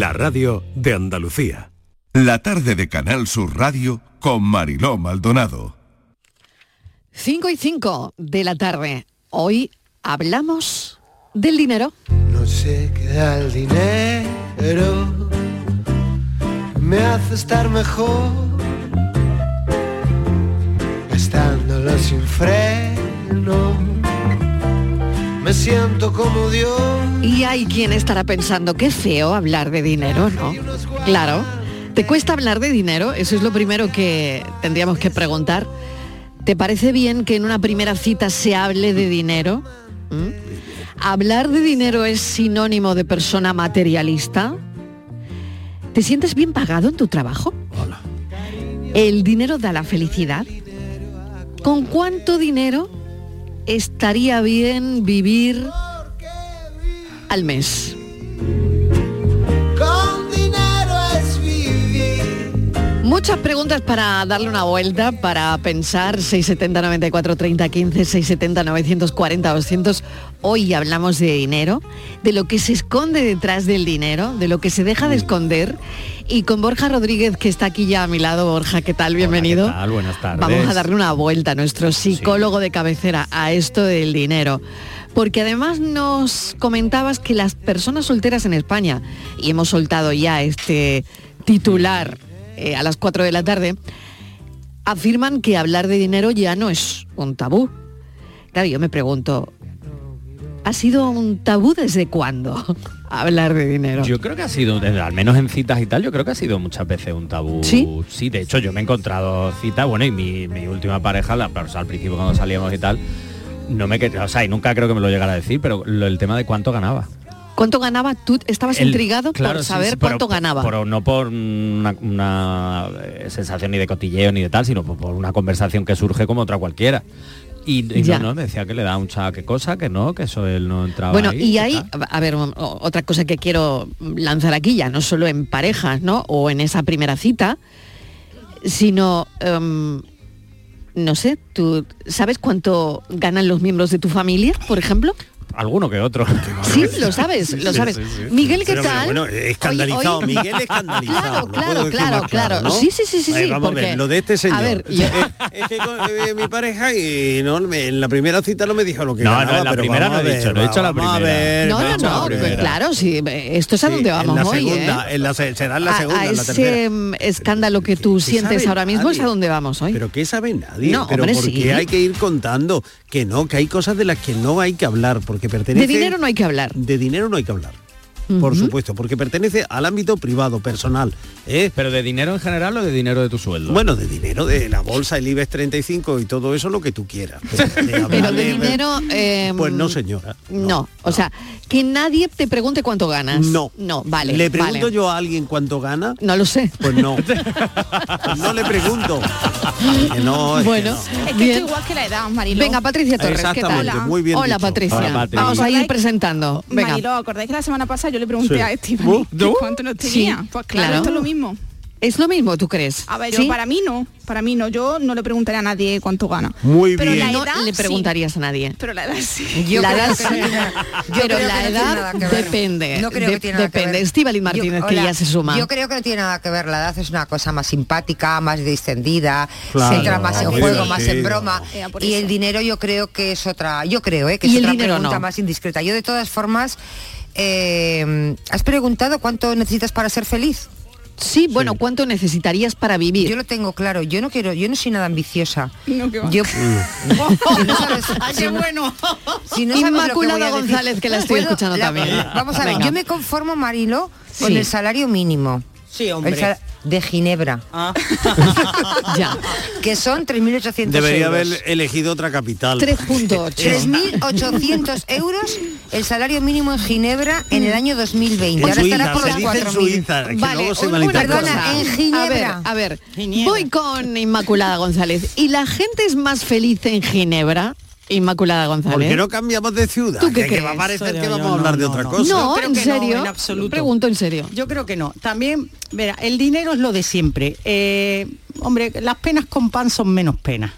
La radio de Andalucía. La tarde de Canal Sur Radio con Mariló Maldonado. 5 y 5 de la tarde. Hoy hablamos del dinero. No sé qué da el dinero, me hace estar mejor, gastándolo sin freno, me siento como Dios. Y hay quien estará pensando, qué feo hablar de dinero, ¿no? Claro. ¿Te cuesta hablar de dinero? Eso es lo primero que tendríamos que preguntar. ¿Te parece bien que en una primera cita se hable de dinero? ¿Mm? ¿Hablar de dinero es sinónimo de persona materialista? ¿Te sientes bien pagado en tu trabajo? ¿El dinero da la felicidad? ¿Con cuánto dinero estaría bien vivir al mes? Muchas preguntas para darle una vuelta, para pensar 670 94 30 15, 670 940 200. Hoy hablamos de dinero, de lo que se esconde detrás del dinero, de lo que se deja de esconder. Y con Borja Rodríguez, que está aquí ya a mi lado. Borja, ¿qué tal? Bienvenido. ¿qué tal? Buenas tardes. Vamos a darle una vuelta, nuestro psicólogo de cabecera, a esto del dinero. Porque además nos comentabas que las personas solteras en España, y hemos soltado ya este titular eh, a las 4 de la tarde, afirman que hablar de dinero ya no es un tabú. Claro, yo me pregunto, ¿ha sido un tabú desde cuándo hablar de dinero? Yo creo que ha sido, desde- al menos en citas y tal, yo creo que ha sido muchas veces un tabú. ¿Sí? de hecho yo me he encontrado citas, bueno, y mi, mi última pareja, la, o sea, al principio cuando salíamos y tal, no me o sea, y nunca creo que me lo llegara a decir, pero lo- el tema de cuánto ganaba. ¿Cuánto ganaba? ¿Tú estabas El- intrigado claro, por sí, saber sí, pero cuánto ganaba? por- no por una, una, eh, sensación ni de cotilleo ni de tal, sino por, por una conversación que surge como otra cualquiera. Y, y Ya. no, no, me decía que le da mucha que cosa, que no, que eso él no entraba Bueno, ahí, y tal. a ver, otra cosa que quiero lanzar aquí ya, no solo en parejas, ¿no? O en esa primera cita, sino, em, no sé, ¿tú sabes cuánto ganan los miembros de tu familia, por ejemplo? Alguno que otro. Sí, lo sabes, lo sabes. sí, sí. Miguel, ¿qué Pero, tal? bueno, escandalizado, Oye, oye- Miguel escandalizado. Claro, claro, claro, claro. ¿no? Sí, sí, sí, sí, A ver, vamos a ver, lo de este señor. A ver, yo- Eh, es que con, eh, mi pareja y no, me- en la primera cita no me dijo lo que No, no, en la pero primera no he ver, dicho, no he dicho la a primera. ver, No, no, no, pues claro, sí, esto es a donde vamos en la hoy, segunda, ¿eh? en la se- será en la segunda, a, en la tercera. ese escándalo que tú ¿Qué sientes ahora mismo es a donde vamos hoy. Pero ¿qué sabe nadie? No, pero porque hay que ir contando que no, que hay cosas de las que no hay que hablar, porque pertenece... De dinero no hay que hablar. De dinero no hay que hablar. Por supuesto, porque pertenece al ámbito privado, personal. ¿eh? ¿Pero de dinero en general o de dinero de tu sueldo? Bueno, de dinero, de la bolsa, el IBEX 35 y todo eso, lo que tú quieras. Pero de, Pero hablar de dinero... eh, Pues no, señora. No, o sea, que nadie te pregunte cuánto ganas. No. No, vale. ¿Le pregunto vale. yo a alguien cuánto gana? No lo sé. Pues no. Pues no le pregunto. Que no, es que Bueno, no. Es que bien. esto igual que la edad, Mariló. Venga, Patricia Torres, ¿qué tal? Muy bien Hola. Patricia. Hola. Vamos a ir presentando. Venga. Mariló, ¿acordáis que la semana pasada yo le pregunté Sí. a Estivali que ¿No? cuánto nos Sí, tenía? pues claro, claro. esto es lo mismo. ¿Es lo mismo, tú crees? A ver, ¿Sí? yo para mí no, para mí no, yo no le preguntaría a nadie cuánto gana. Muy Pero bien. la no edad le sí. preguntarías a nadie. Pero la edad sí. Yo la creo edad que sí. no yo Pero que la no tiene edad nada que ver. depende. No creo de- que tiene nada que depende. ver. Estíbaliz Yo- Martínez, que hola. ya se suma. Yo creo que no tiene nada que ver. La edad es una cosa más simpática, más distendida, Claro, se entra más en juego, más en broma. Eh, Y el dinero yo creo que es otra, yo creo, ¿eh? que Y es el otra dinero pregunta no. más indiscreta. Yo de todas formas, eh, ¿has preguntado cuánto necesitas para ser feliz? Sí, bueno, ¿cuánto necesitarías para vivir? Yo lo tengo claro. Yo no quiero, yo no soy nada ambiciosa. No, que va. Yo, si no sabes, si no- si no sabes lo que Inmaculada decir- González, que la estoy Bueno, escuchando la- también. Vamos a ver, Venga. yo me conformo, Marilo, con Sí. el salario mínimo. Sí, hombre. sal- de Ginebra, Ah, Ya. que son 3.800 Debería euros. haber elegido otra capital. 3.8. 3.800 euros el salario mínimo en Ginebra en el año 2020. En Ahora estará por los dice en 4.000. Suiza, que Vale, luego se una cosa. en Ginebra. A ver, a ver, Ginebra. voy con Inmaculada González. ¿Y la gente es más feliz en Ginebra? Inmaculada ¿Por González. qué no cambiamos de ciudad? ¿Tú qué que, va a parecer que vamos a no, hablar de otra no. cosa. No, creo en que no, serio. en absoluto. Pregunto en serio. Yo creo que no. También, verá, el dinero es lo de siempre. Eh, hombre, las penas con pan son menos penas.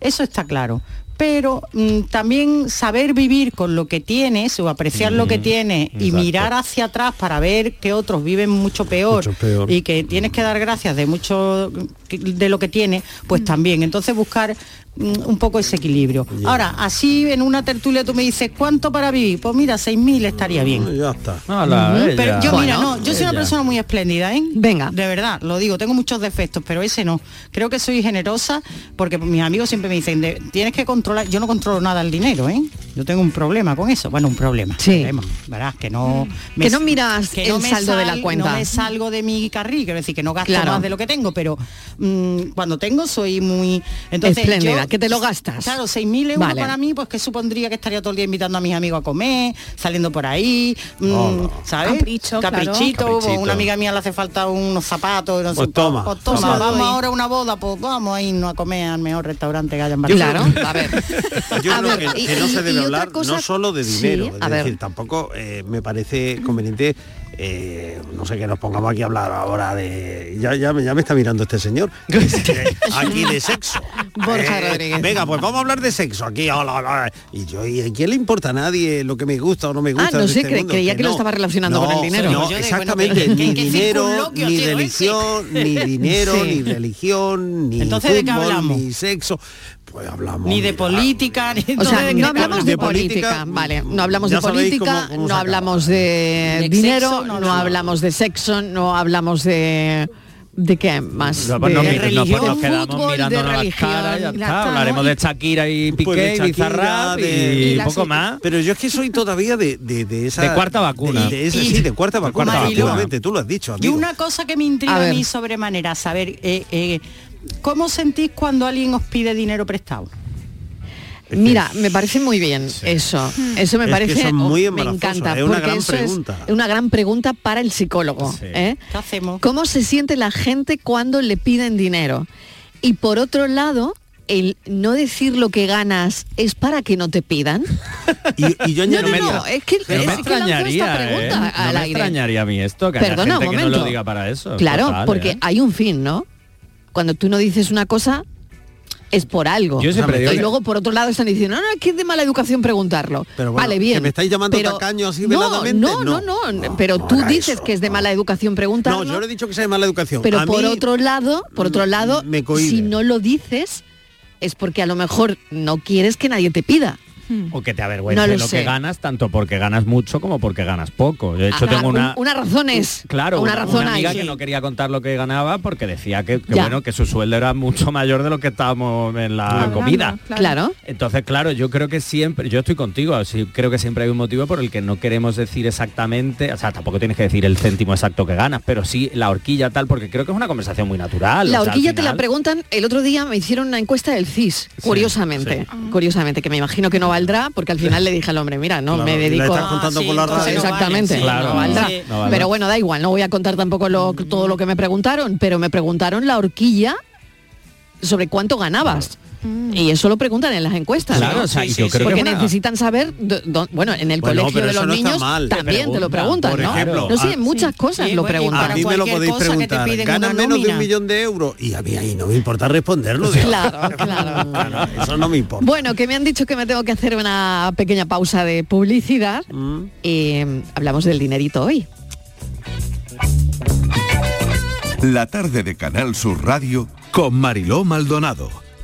Eso está claro. pero mm, también saber vivir con lo que tienes o apreciar lo que tienes y mirar hacia atrás para ver que otros viven mucho peor, Mucho peor. y que tienes que dar gracias de mucho de lo que tienes, pues también. Entonces buscar mm, un poco ese equilibrio. Ahora, así en una tertulia tú me dices, ¿cuánto para vivir? Pues mira, 6.000 estaría bien. Ya está. Ala. Pero yo, mira, no, yo soy una persona muy espléndida, ¿eh? Venga. De verdad, lo digo, tengo muchos defectos, pero ese no. Creo que soy generosa porque mis amigos siempre me dicen, de- tienes que controlar, yo no controlo nada el dinero, ¿eh? Yo tengo un problema con eso. Bueno, un problema. Sí. problema, ¿verdad? Que no... Que no miras el me saldo de la sal- cuenta. No me salgo de mi carril, quiero decir que no gasto Claro. más de lo que tengo, pero mm, cuando tengo soy muy... Entonces, Espléndida, yo- que te lo gastas. Claro, 6.000 euros Vale. para mí, pues que supondría que estaría todo el día invitando a mis amigos a comer, saliendo por ahí, mm, ¿sabes? Capricho, claro. Caprichito, una amiga mía le hace falta unos zapatos, no sé, Pues toma. pues toma, Toma. vamos Doy. ahora a una boda, pues vamos a irnos a comer al mejor restaurante que haya en Claro, Barcelona. a ver. Yo A creo ver, que, y- que no se debe hablar cosa- no solo de dinero, es ver. decir, tampoco eh, me parece conveniente, eh, no sé, que nos pongamos aquí a hablar ahora de... Ya, ya, me- ya me está mirando este señor. Eh, aquí de sexo. Borja Eh, Rodríguez. Venga, pues vamos a hablar de sexo aquí. hola, hola. Y yo, ¿y a quién le importa a nadie lo que me gusta o no me gusta? Ah, no sé, este cre- mundo? creía que lo no. estaba relacionando No, con el dinero. No, de, exactamente, bueno, ¿qué- ni dinero, ni religión, ni dinero, Sí. ni religión, ni Entonces, ¿de qué fútbol, hablamos? ni sexo. Pues hablamos. Ni de política, ni O sea, entonces, ¿de qué no hablamos de política, vale, no hablamos de política, cómo- cómo no hablamos de De dinero, sexo, no no, hablamos. de sexo, no hablamos de ¿de qué más? No, de, pues no, de pues religión, nos quedamos fútbol, de mirándonos las religión, caras, ya la está. tal, Hablaremos de Shakira y Piqué Pues de y Shakira, Bizarrap de- y poco más. Pero yo es que soy todavía de, de, de esa... De cuarta vacuna. De, Y- sí, de cuarta vacuna. cuarta vacuna. efectivamente, tú lo has dicho, Y una cosa que me intriga A a, ver. mí sobremanera, saber, eh, eh, ¿cómo sentís cuando alguien os pide dinero prestado? Mira, me parece muy bien eso. Eso me Es que parece, es muy me encanta, es una porque gran eso es pregunta. una gran pregunta para el psicólogo. Sí. ¿eh? ¿Qué hacemos? ¿Cómo se siente la gente cuando le piden dinero? Y por otro lado, el no decir lo que ganas es para que no te pidan. Y, y yo No, no, no, es que, Pero es me que extrañaría, esta pregunta ¿eh? al No me aire. extrañaría a mí esto, que haya Perdona, gente un que no momento. lo diga para eso. Claro, Total, porque ¿eh? hay un fin, ¿no? Cuando tú no dices una cosa, es por algo. Yo siempre sea, digo y que- luego por otro lado están diciendo, no, no, es que es de mala educación preguntarlo. Pero bueno, vale, bien. que me estáis llamando pero- tacaño así no, veladamente, No, no, no. no, No, pero tú dices eso, que es de mala educación preguntarlo. No, yo no he dicho que sea de mala educación. pero A por otro lado, por otro lado, me si no lo dices, es porque a lo mejor no quieres que nadie te pida. O que te avergüence No lo que ganas, tanto porque ganas mucho como porque ganas poco. Yo, de hecho, Ah, tengo un- una... una razón es. Claro, una, una, razón una amiga hay. que no quería contar lo que ganaba porque decía que, bueno que su sueldo era mucho mayor de lo que estábamos en la comida. Claro. Entonces, claro, yo creo que siempre, yo estoy contigo, así creo que siempre hay un motivo por el que no queremos decir exactamente, o sea, tampoco tienes que decir el céntimo exacto que ganas, pero sí la horquilla tal, porque creo que es una conversación muy natural. La o sea, al horquilla te la preguntan, el otro día me hicieron una encuesta del CIS, curiosamente, curiosamente, que me imagino que no valdrá, porque al final le dije al hombre, mira, no Claro, me dedico por la radio. exactamente, sí, Claro, no valdrá. sí. no valdrá. Pero bueno, da igual, no voy a contar tampoco lo- todo lo que me preguntaron, pero me preguntaron la horquilla sobre cuánto ganabas. Y eso lo preguntan en las encuestas. Claro, ¿no? o sea, Sí, y sí, yo sí. creo Porque que es una- necesitan saber, do- do- bueno, en el Bueno, colegio de los no niños mal. Te también te lo preguntan, por ¿no? ejemplo, no sé, en muchas cosas Sí, lo preguntan. A mí me lo podéis preguntar. piden ¿Ganas una menos de un millón de euros? Y a mí ahí no me importa responderlo. Claro, claro. Bueno, Eso no me importa. Bueno, que me han dicho que me tengo que hacer una pequeña pausa de publicidad Mm. y mm, hablamos del dinerito hoy. La tarde de Canal Sur Radio Con Mariló Maldonado.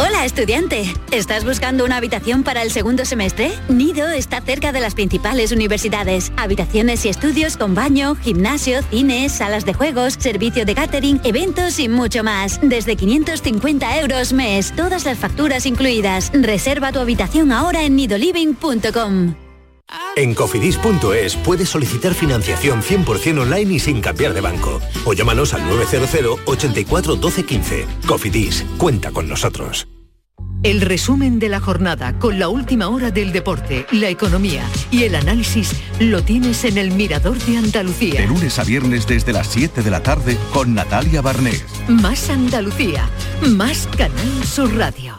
Hola estudiante, ¿estás buscando una habitación para el segundo semestre? Nido está cerca de las principales universidades. Habitaciones y estudios con baño, gimnasio, cines, salas de juegos, servicio de catering, eventos y mucho más. Desde 550 euros mes, todas las facturas incluidas. Reserva tu habitación ahora en nidoliving.com. En cofidis.es puedes solicitar financiación 100% online y sin cambiar de banco. O llámanos al 900 84 12 15. Cofidis, cuenta con nosotros. El resumen de la jornada con la última hora del deporte, la economía y el análisis lo tienes en el Mirador de Andalucía. De lunes a viernes desde las 7 de la tarde con Natalia Barnés. Más Andalucía, más Canal Sur Radio.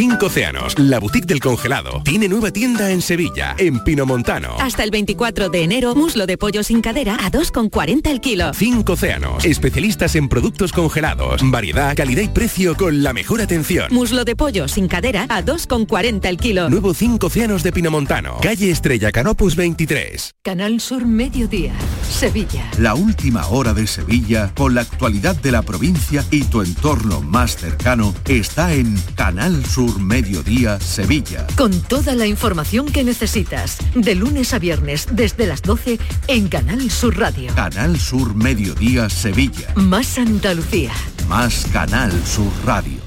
Cinco Océanos, la boutique del congelado, tiene nueva tienda en Sevilla, en Pinomontano. Hasta el 24 de enero, muslo de pollo sin cadera a 2,40 el kilo. Cinco Océanos, especialistas en productos congelados, variedad, calidad y precio con la mejor atención. Muslo de pollo sin cadera a 2,40 el kilo. Nuevo Cinco Océanos de Pinomontano, calle Estrella Canopus 23. Canal Sur Mediodía, Sevilla. La última hora de Sevilla con la actualidad de la provincia y tu entorno más cercano está en Canal Sur Mediodía Sevilla. Con toda la información que necesitas, de lunes a viernes desde las 12 en Canal Sur Radio. Canal Sur Mediodía Sevilla. Más Andalucía. Más Canal Sur Radio.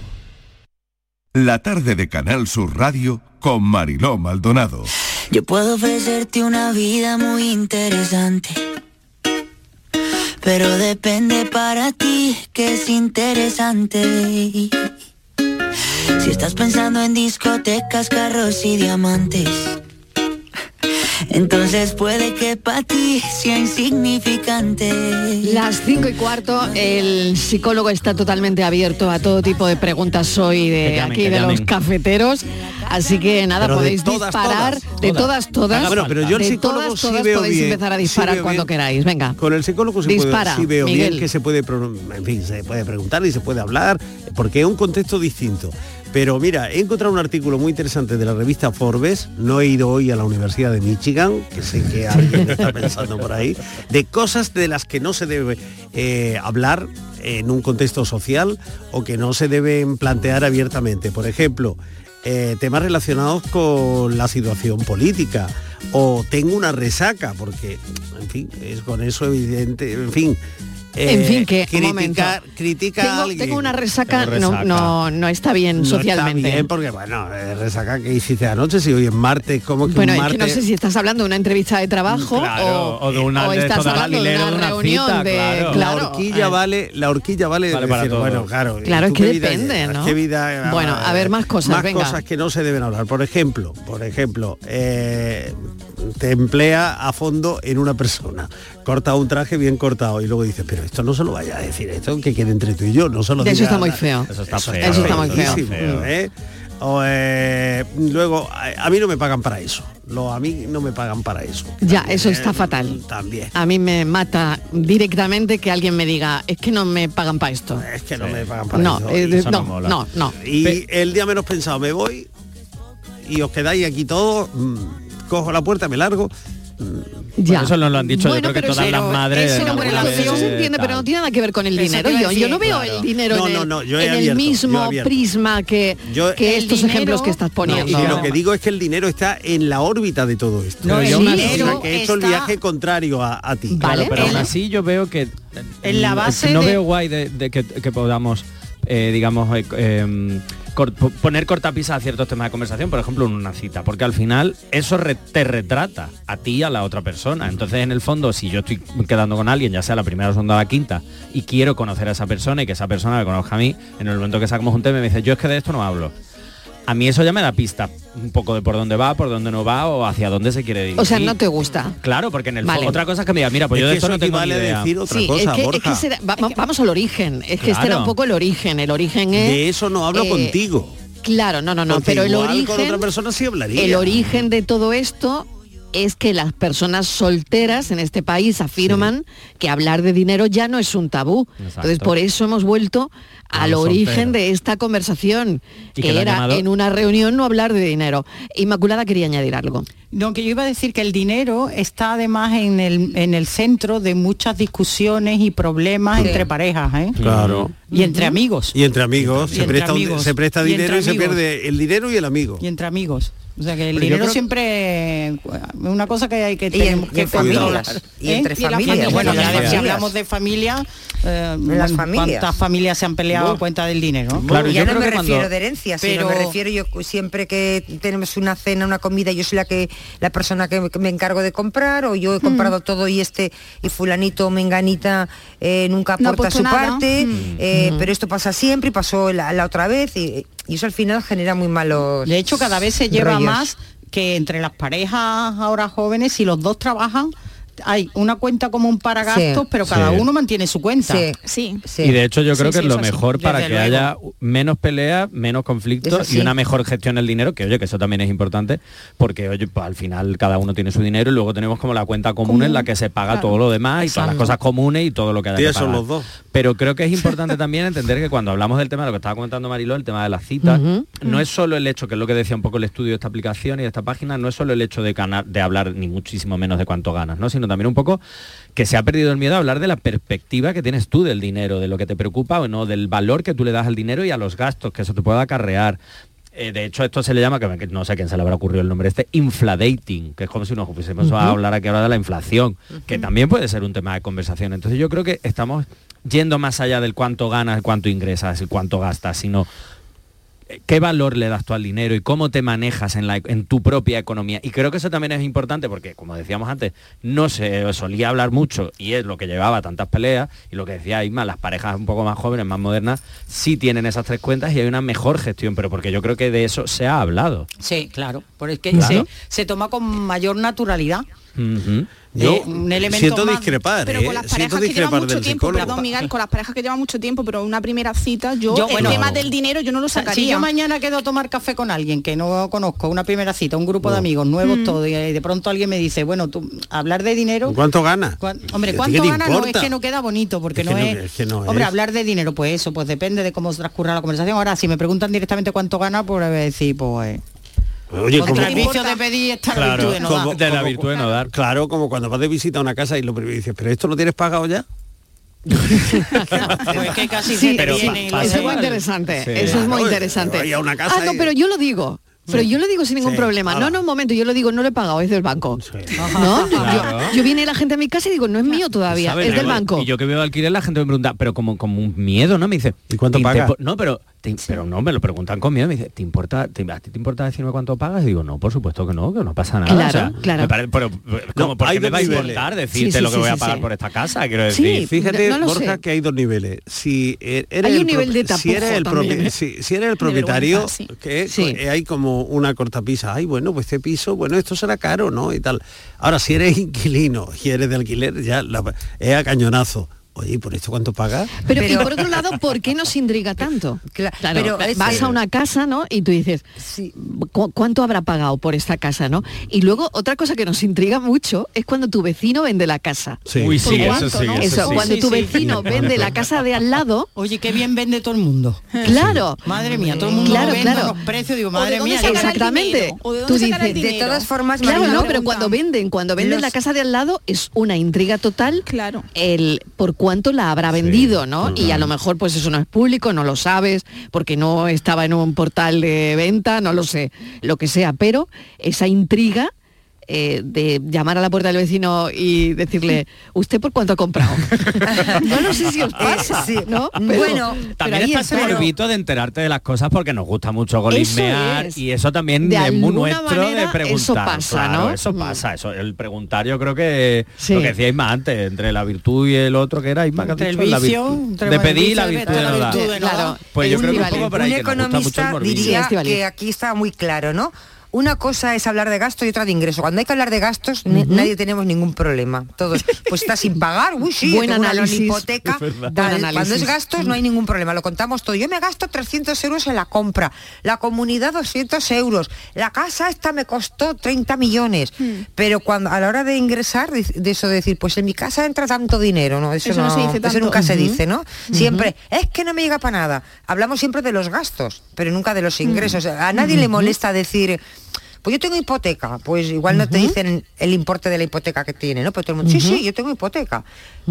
La tarde de Canal Sur Radio con Mariló Maldonado. Yo puedo ofrecerte una vida muy interesante. Pero depende para ti que es interesante. Si estás pensando en discotecas, carros y diamantes, entonces puede que para ti sea insignificante. Las cinco y cuarto, el psicólogo está totalmente abierto a todo tipo de preguntas hoy Que de llamen, aquí de los cafeteros. Así que nada, Pero de podéis todas, disparar todas, de todas. todas. Bueno, pero yo el de psicólogo todas, sí todas veo podéis bien, empezar a disparar cuando bien. queráis. Venga. Con el psicólogo sí, Dispara, puedo, sí veo Miguel. bien que se puede, en fin, se puede preguntar y se puede hablar, porque es un contexto distinto. Pero mira, he encontrado un artículo muy interesante de la revista Forbes, no he ido hoy a la Universidad de Michigan, que sé que alguien está pensando por ahí, de cosas de las que no se debe eh, hablar en un contexto social o que no se deben plantear abiertamente. Por ejemplo, eh, temas relacionados con la situación política o tengo una resaca, porque, en fin, es con eso evidente, en fin. En eh, fin, que un momento. criticar, critica a Tengo, alguien. tengo una resaca, Tengo No, resaca. no, no está bien No socialmente. Está bien porque, bueno, eh, resaca que hiciste anoche, si hoy es martes, ¿cómo que Bueno, un es que martes? no sé si estás hablando de una entrevista de trabajo Claro, o, o de una- o estás hablando de una de una reunión cita, de claro. la horquilla eh, vale, la horquilla vale, Vale para decir, todo. bueno, claro. ¿y Claro, es que vida depende? ¿no? ¿Qué vida- Bueno, a ver, más cosas, Más venga. cosas que no se deben hablar. Por ejemplo, por ejemplo, eh, te emplea a fondo en una persona. Corta un traje bien cortado y luego dices, pero esto no se lo vaya a decir, esto que quede entre tú y yo, no se lo Eso está muy feo. Eso está feo. Eso está muy feo. ¿eh? O, eh, luego, a, a mí no me pagan para eso. Lo, a mí no me pagan para eso. Ya, eso Eh, está fatal. También. A mí me mata directamente que alguien me diga, es que no me pagan para esto. Es que no me pagan para No, eso. eh, Y- no, no, no. Y el día menos pensado me voy y os quedáis aquí todos, mm, cojo la puerta, me largo. Ya. eso nos lo han dicho Bueno, yo creo que pero todas las madres. Se entiende, pero no tiene nada que ver con el dinero. Yo, no veo claro. el dinero No, en, no, el, no, yo he en el abierto, yo he mismo prisma que, Yo- que estos dinero- ejemplos que estás No, poniendo. y lo que digo es que el dinero está en la órbita de todo esto. No, yo que he hecho el viaje contrario a, a ti. Claro, pero aún así yo veo que En la mm, base no de- veo guay de, de que, que podamos eh, digamos eh, eh, poner cortapisas a ciertos temas de conversación por ejemplo en una cita porque al final eso te retrata a ti y a la otra persona. Entonces en el fondo si yo estoy quedando con alguien ya sea la primera segunda o la quinta y quiero conocer a esa persona y que esa persona me conozca a mí en el momento que sacamos un tema me dice yo es que de esto no hablo a mí eso ya me da pista un poco de por dónde va, por dónde no va o hacia dónde se quiere dirigir. O sea, no te gusta. Claro, porque en el Vale. otra cosa es que me diga, mira, pues Es yo de esto eso no tengo ni equivale a idea. decir otra Sí, cosa, es que, es Borja. que será- va- va- vamos al origen. Es que este era un poco el origen. El origen es. De eso no hablo eh, contigo. Claro, no, no, no. Porque Pero el origen. con otra persona sí hablaría. El origen de todo esto es que las personas solteras en este país afirman que hablar de dinero ya no es un tabú. Entonces por eso hemos vuelto al origen solteros. de esta conversación, que era llamado- en una reunión no hablar de dinero. Inmaculada quería añadir algo. No, que yo iba a decir que el dinero está además en el, en el centro de muchas discusiones y problemas Sí. entre parejas, ¿eh? Claro. Y entre amigos. Y entre amigos, Y se, entre presta, un- amigos. se presta Y dinero y se pierde el dinero y el amigo. Y entre amigos. O sea que el Pero dinero creo- siempre es una cosa que hay que Y tener en- que y en familias. Y entre familias, familia. Bueno, ya si familias. hablamos de familia, eh, las familias. ¿cuántas familias se han peleado a cuenta del dinero? Claro, Y ya yo no creo me que refiero cuando- de herencia, sino Pero- me refiero yo siempre que tenemos una cena, una comida, yo soy la que la persona que, me encargo de comprar o yo he comprado todo y este y fulanito o menganita eh, nunca aporta su nada. parte. Mm. eh, Eh, pero esto pasa siempre y pasó la, la otra vez y, y eso al final genera muy malos. De hecho, cada vez se lleva rollos. más que entre las parejas ahora jóvenes, si los dos trabajan, hay una cuenta común para Sí. gastos, pero cada Sí. uno mantiene su cuenta. Sí. Y de hecho yo creo que es lo mejor para Desde que luego. haya menos peleas, menos conflictos sí. y una mejor gestión del dinero, que oye, que eso también es importante, porque oye, pues, al final cada uno tiene su dinero y luego tenemos como la cuenta común, en la que se paga Claro. todo lo demás y todas las cosas comunes y todo lo que haya Sí, que son pagar. los dos. Pero creo que es importante también entender que cuando hablamos del tema de lo que estaba comentando Mariló, el tema de las citas, no es solo el hecho, que es lo que decía un poco el estudio de esta aplicación y de esta página, no es solo el hecho de ganar, de hablar ni muchísimo menos de cuánto ganas, ¿no? Sino también un poco que se ha perdido el miedo a hablar de la perspectiva que tienes tú del dinero, de lo que te preocupa o no, del valor que tú le das al dinero y a los gastos que eso te pueda acarrear. Eh, de hecho, esto se le llama, que no sé a quién se le habrá ocurrido el nombre este, infladating, que es como si nos pusiésemos a Ujú. hablar aquí ahora de la inflación, que también puede ser un tema de conversación. Entonces yo creo que estamos yendo más allá del cuánto ganas, cuánto ingresas, el cuánto gastas, sino qué valor le das tú al dinero y cómo te manejas en, la, en tu propia economía. Y creo que eso también es importante porque, como decíamos antes, no se solía hablar mucho y es lo que llevaba a tantas peleas y lo que decía Isma, las parejas un poco más jóvenes, más modernas, sí tienen esas tres cuentas y hay una mejor gestión, pero porque yo creo que de eso se ha hablado. Sí, claro. Porque Claro. se, se toma con mayor naturalidad. Eh, un elemento siento más- discrepar, Pero ¿eh? con las Siento parejas que llevan mucho tiempo, psicólogo. perdón Miguel, con las parejas que llevan mucho tiempo, pero una primera cita, yo, Yo, el bueno, tema del dinero yo no lo sacaría. Si yo mañana quedo a tomar café con alguien que no conozco, una primera cita, un grupo de amigos nuevos Mm. todo, y de pronto alguien me dice, bueno, tú, hablar de dinero... ¿Cuánto gana? cuán- hombre, ¿A ti ¿cuánto gana? No, es que no queda bonito, porque Es no, que no- es... es que no hombre, es. hablar de dinero, pues eso, pues depende de cómo transcurra la conversación. Ahora, si me preguntan directamente cuánto gana, pues voy a decir, pues... Oye, como- el vicio de pedir está la virtud de no dar. como- como- Claro, como cuando vas de visita a una casa y lo primero dices, pero esto lo tienes pagado ya. Pues que casi Sí, pero eso la- es muy interesante. Sí. Eso es muy Claro, interesante. a una casa ah, no, y- pero yo lo digo. Pero yo lo digo sin ningún Sí, problema. No, no, un momento, yo lo digo, no lo he pagado, es del banco. ¿No? Claro. Yo, yo viene la gente a mi casa y digo, no es mío todavía, es del banco. Y yo que veo alquiler, la gente me pregunta, pero como, como un miedo, ¿no? Me dice, ¿y cuánto paga? No, pero, te- pero no, me lo preguntan con miedo. Me dice, ¿te importa, te- ¿a ti te importa decirme cuánto pagas? Y digo, no, por supuesto que no, que no pasa nada. Claro, O sea, claro. me pero, como, No, ¿por hay qué me va a importar decirte Sí, sí, lo que sí, voy a pagar sí. por esta casa? Quiero decir. Fíjate, no Borja, sé. que hay dos niveles. Si e- eres Hay un el nivel pro- de si tapujo eres el también, propi- ¿eh? si, si eres el De propietario, que Sí. eh, hay como una cortapisa, ay bueno, pues este piso, bueno, esto será caro, ¿no? Y tal. Ahora, si eres inquilino y eres de alquiler, ya la- es a cañonazo. Oye, ¿y por esto cuánto pagas? Pero, y por otro lado, ¿por qué nos intriga tanto? Claro, pero vas a una casa, ¿no? Y tú dices, ¿cu- ¿cuánto habrá pagado por esta casa, no? Y luego otra cosa que nos intriga mucho es cuando tu vecino vende la casa. Sí. Uy, sí, ¿Por eso cuánto, sí, no? eso sí. cuando Sí, tu sí. vecino vende la casa de al lado, Oye, qué bien vende todo el mundo. claro. Madre mía, todo el mundo Claro, vende claro. unos precios, digo, ¿O de madre mía, Exactamente. de Tú dices- De todas formas, Claro, no, pero cuando venden, cuando venden Los- la casa de al lado es una intriga total. Claro. El por cuánto la habrá vendido, ¿no? Y a lo mejor pues eso no es público, no lo sabes, porque no estaba en un portal de venta, no lo sé, lo que sea, pero esa intriga eh, de llamar a la puerta del vecino y decirle, ¿usted por cuánto ha comprado? no, no sé si os pasa, sí. ¿no? Bueno, pero También ahí está ese está. morbito de enterarte de las cosas porque nos gusta mucho golismear es. y eso también De es muy nuestro manera, de preguntar. eso pasa, Claro, ¿no? Eso pasa, eso, el preguntar yo creo que Sí. lo que decía Isma antes, entre la virtud y el otro que era Isma que has Entre el dicho, la vicio, virtud entre de el pedir la de virtud de la virtud de no dar. Claro. Pues yo creo que un poco por ahí un que nos gusta mucho el diría que aquí está muy claro, ¿no? Una cosa es hablar de gasto y otra de ingreso. Cuando hay que hablar de gastos, nadie tenemos ningún problema. Todos, pues está sin pagar, uy, sí, Buen tengo una análisis. hipoteca. Es verdad. tal. Buen Cuando análisis. es gastos no hay ningún problema, lo contamos todo. Yo me gasto 300 euros en la compra, la comunidad 200 euros, la casa esta me costó 30 millones. Pero cuando a la hora de ingresar, de eso de decir, pues en mi casa entra tanto dinero, ¿no? Eso, Eso no no, se dice eso nunca se dice, ¿no? Siempre, es que no me llega para nada. Hablamos siempre de los gastos, pero nunca de los ingresos. A nadie le molesta decir, pues yo tengo hipoteca, pues igual no te dicen el importe de la hipoteca que tiene, ¿no? Pero todo el mundo, sí, sí, yo tengo hipoteca.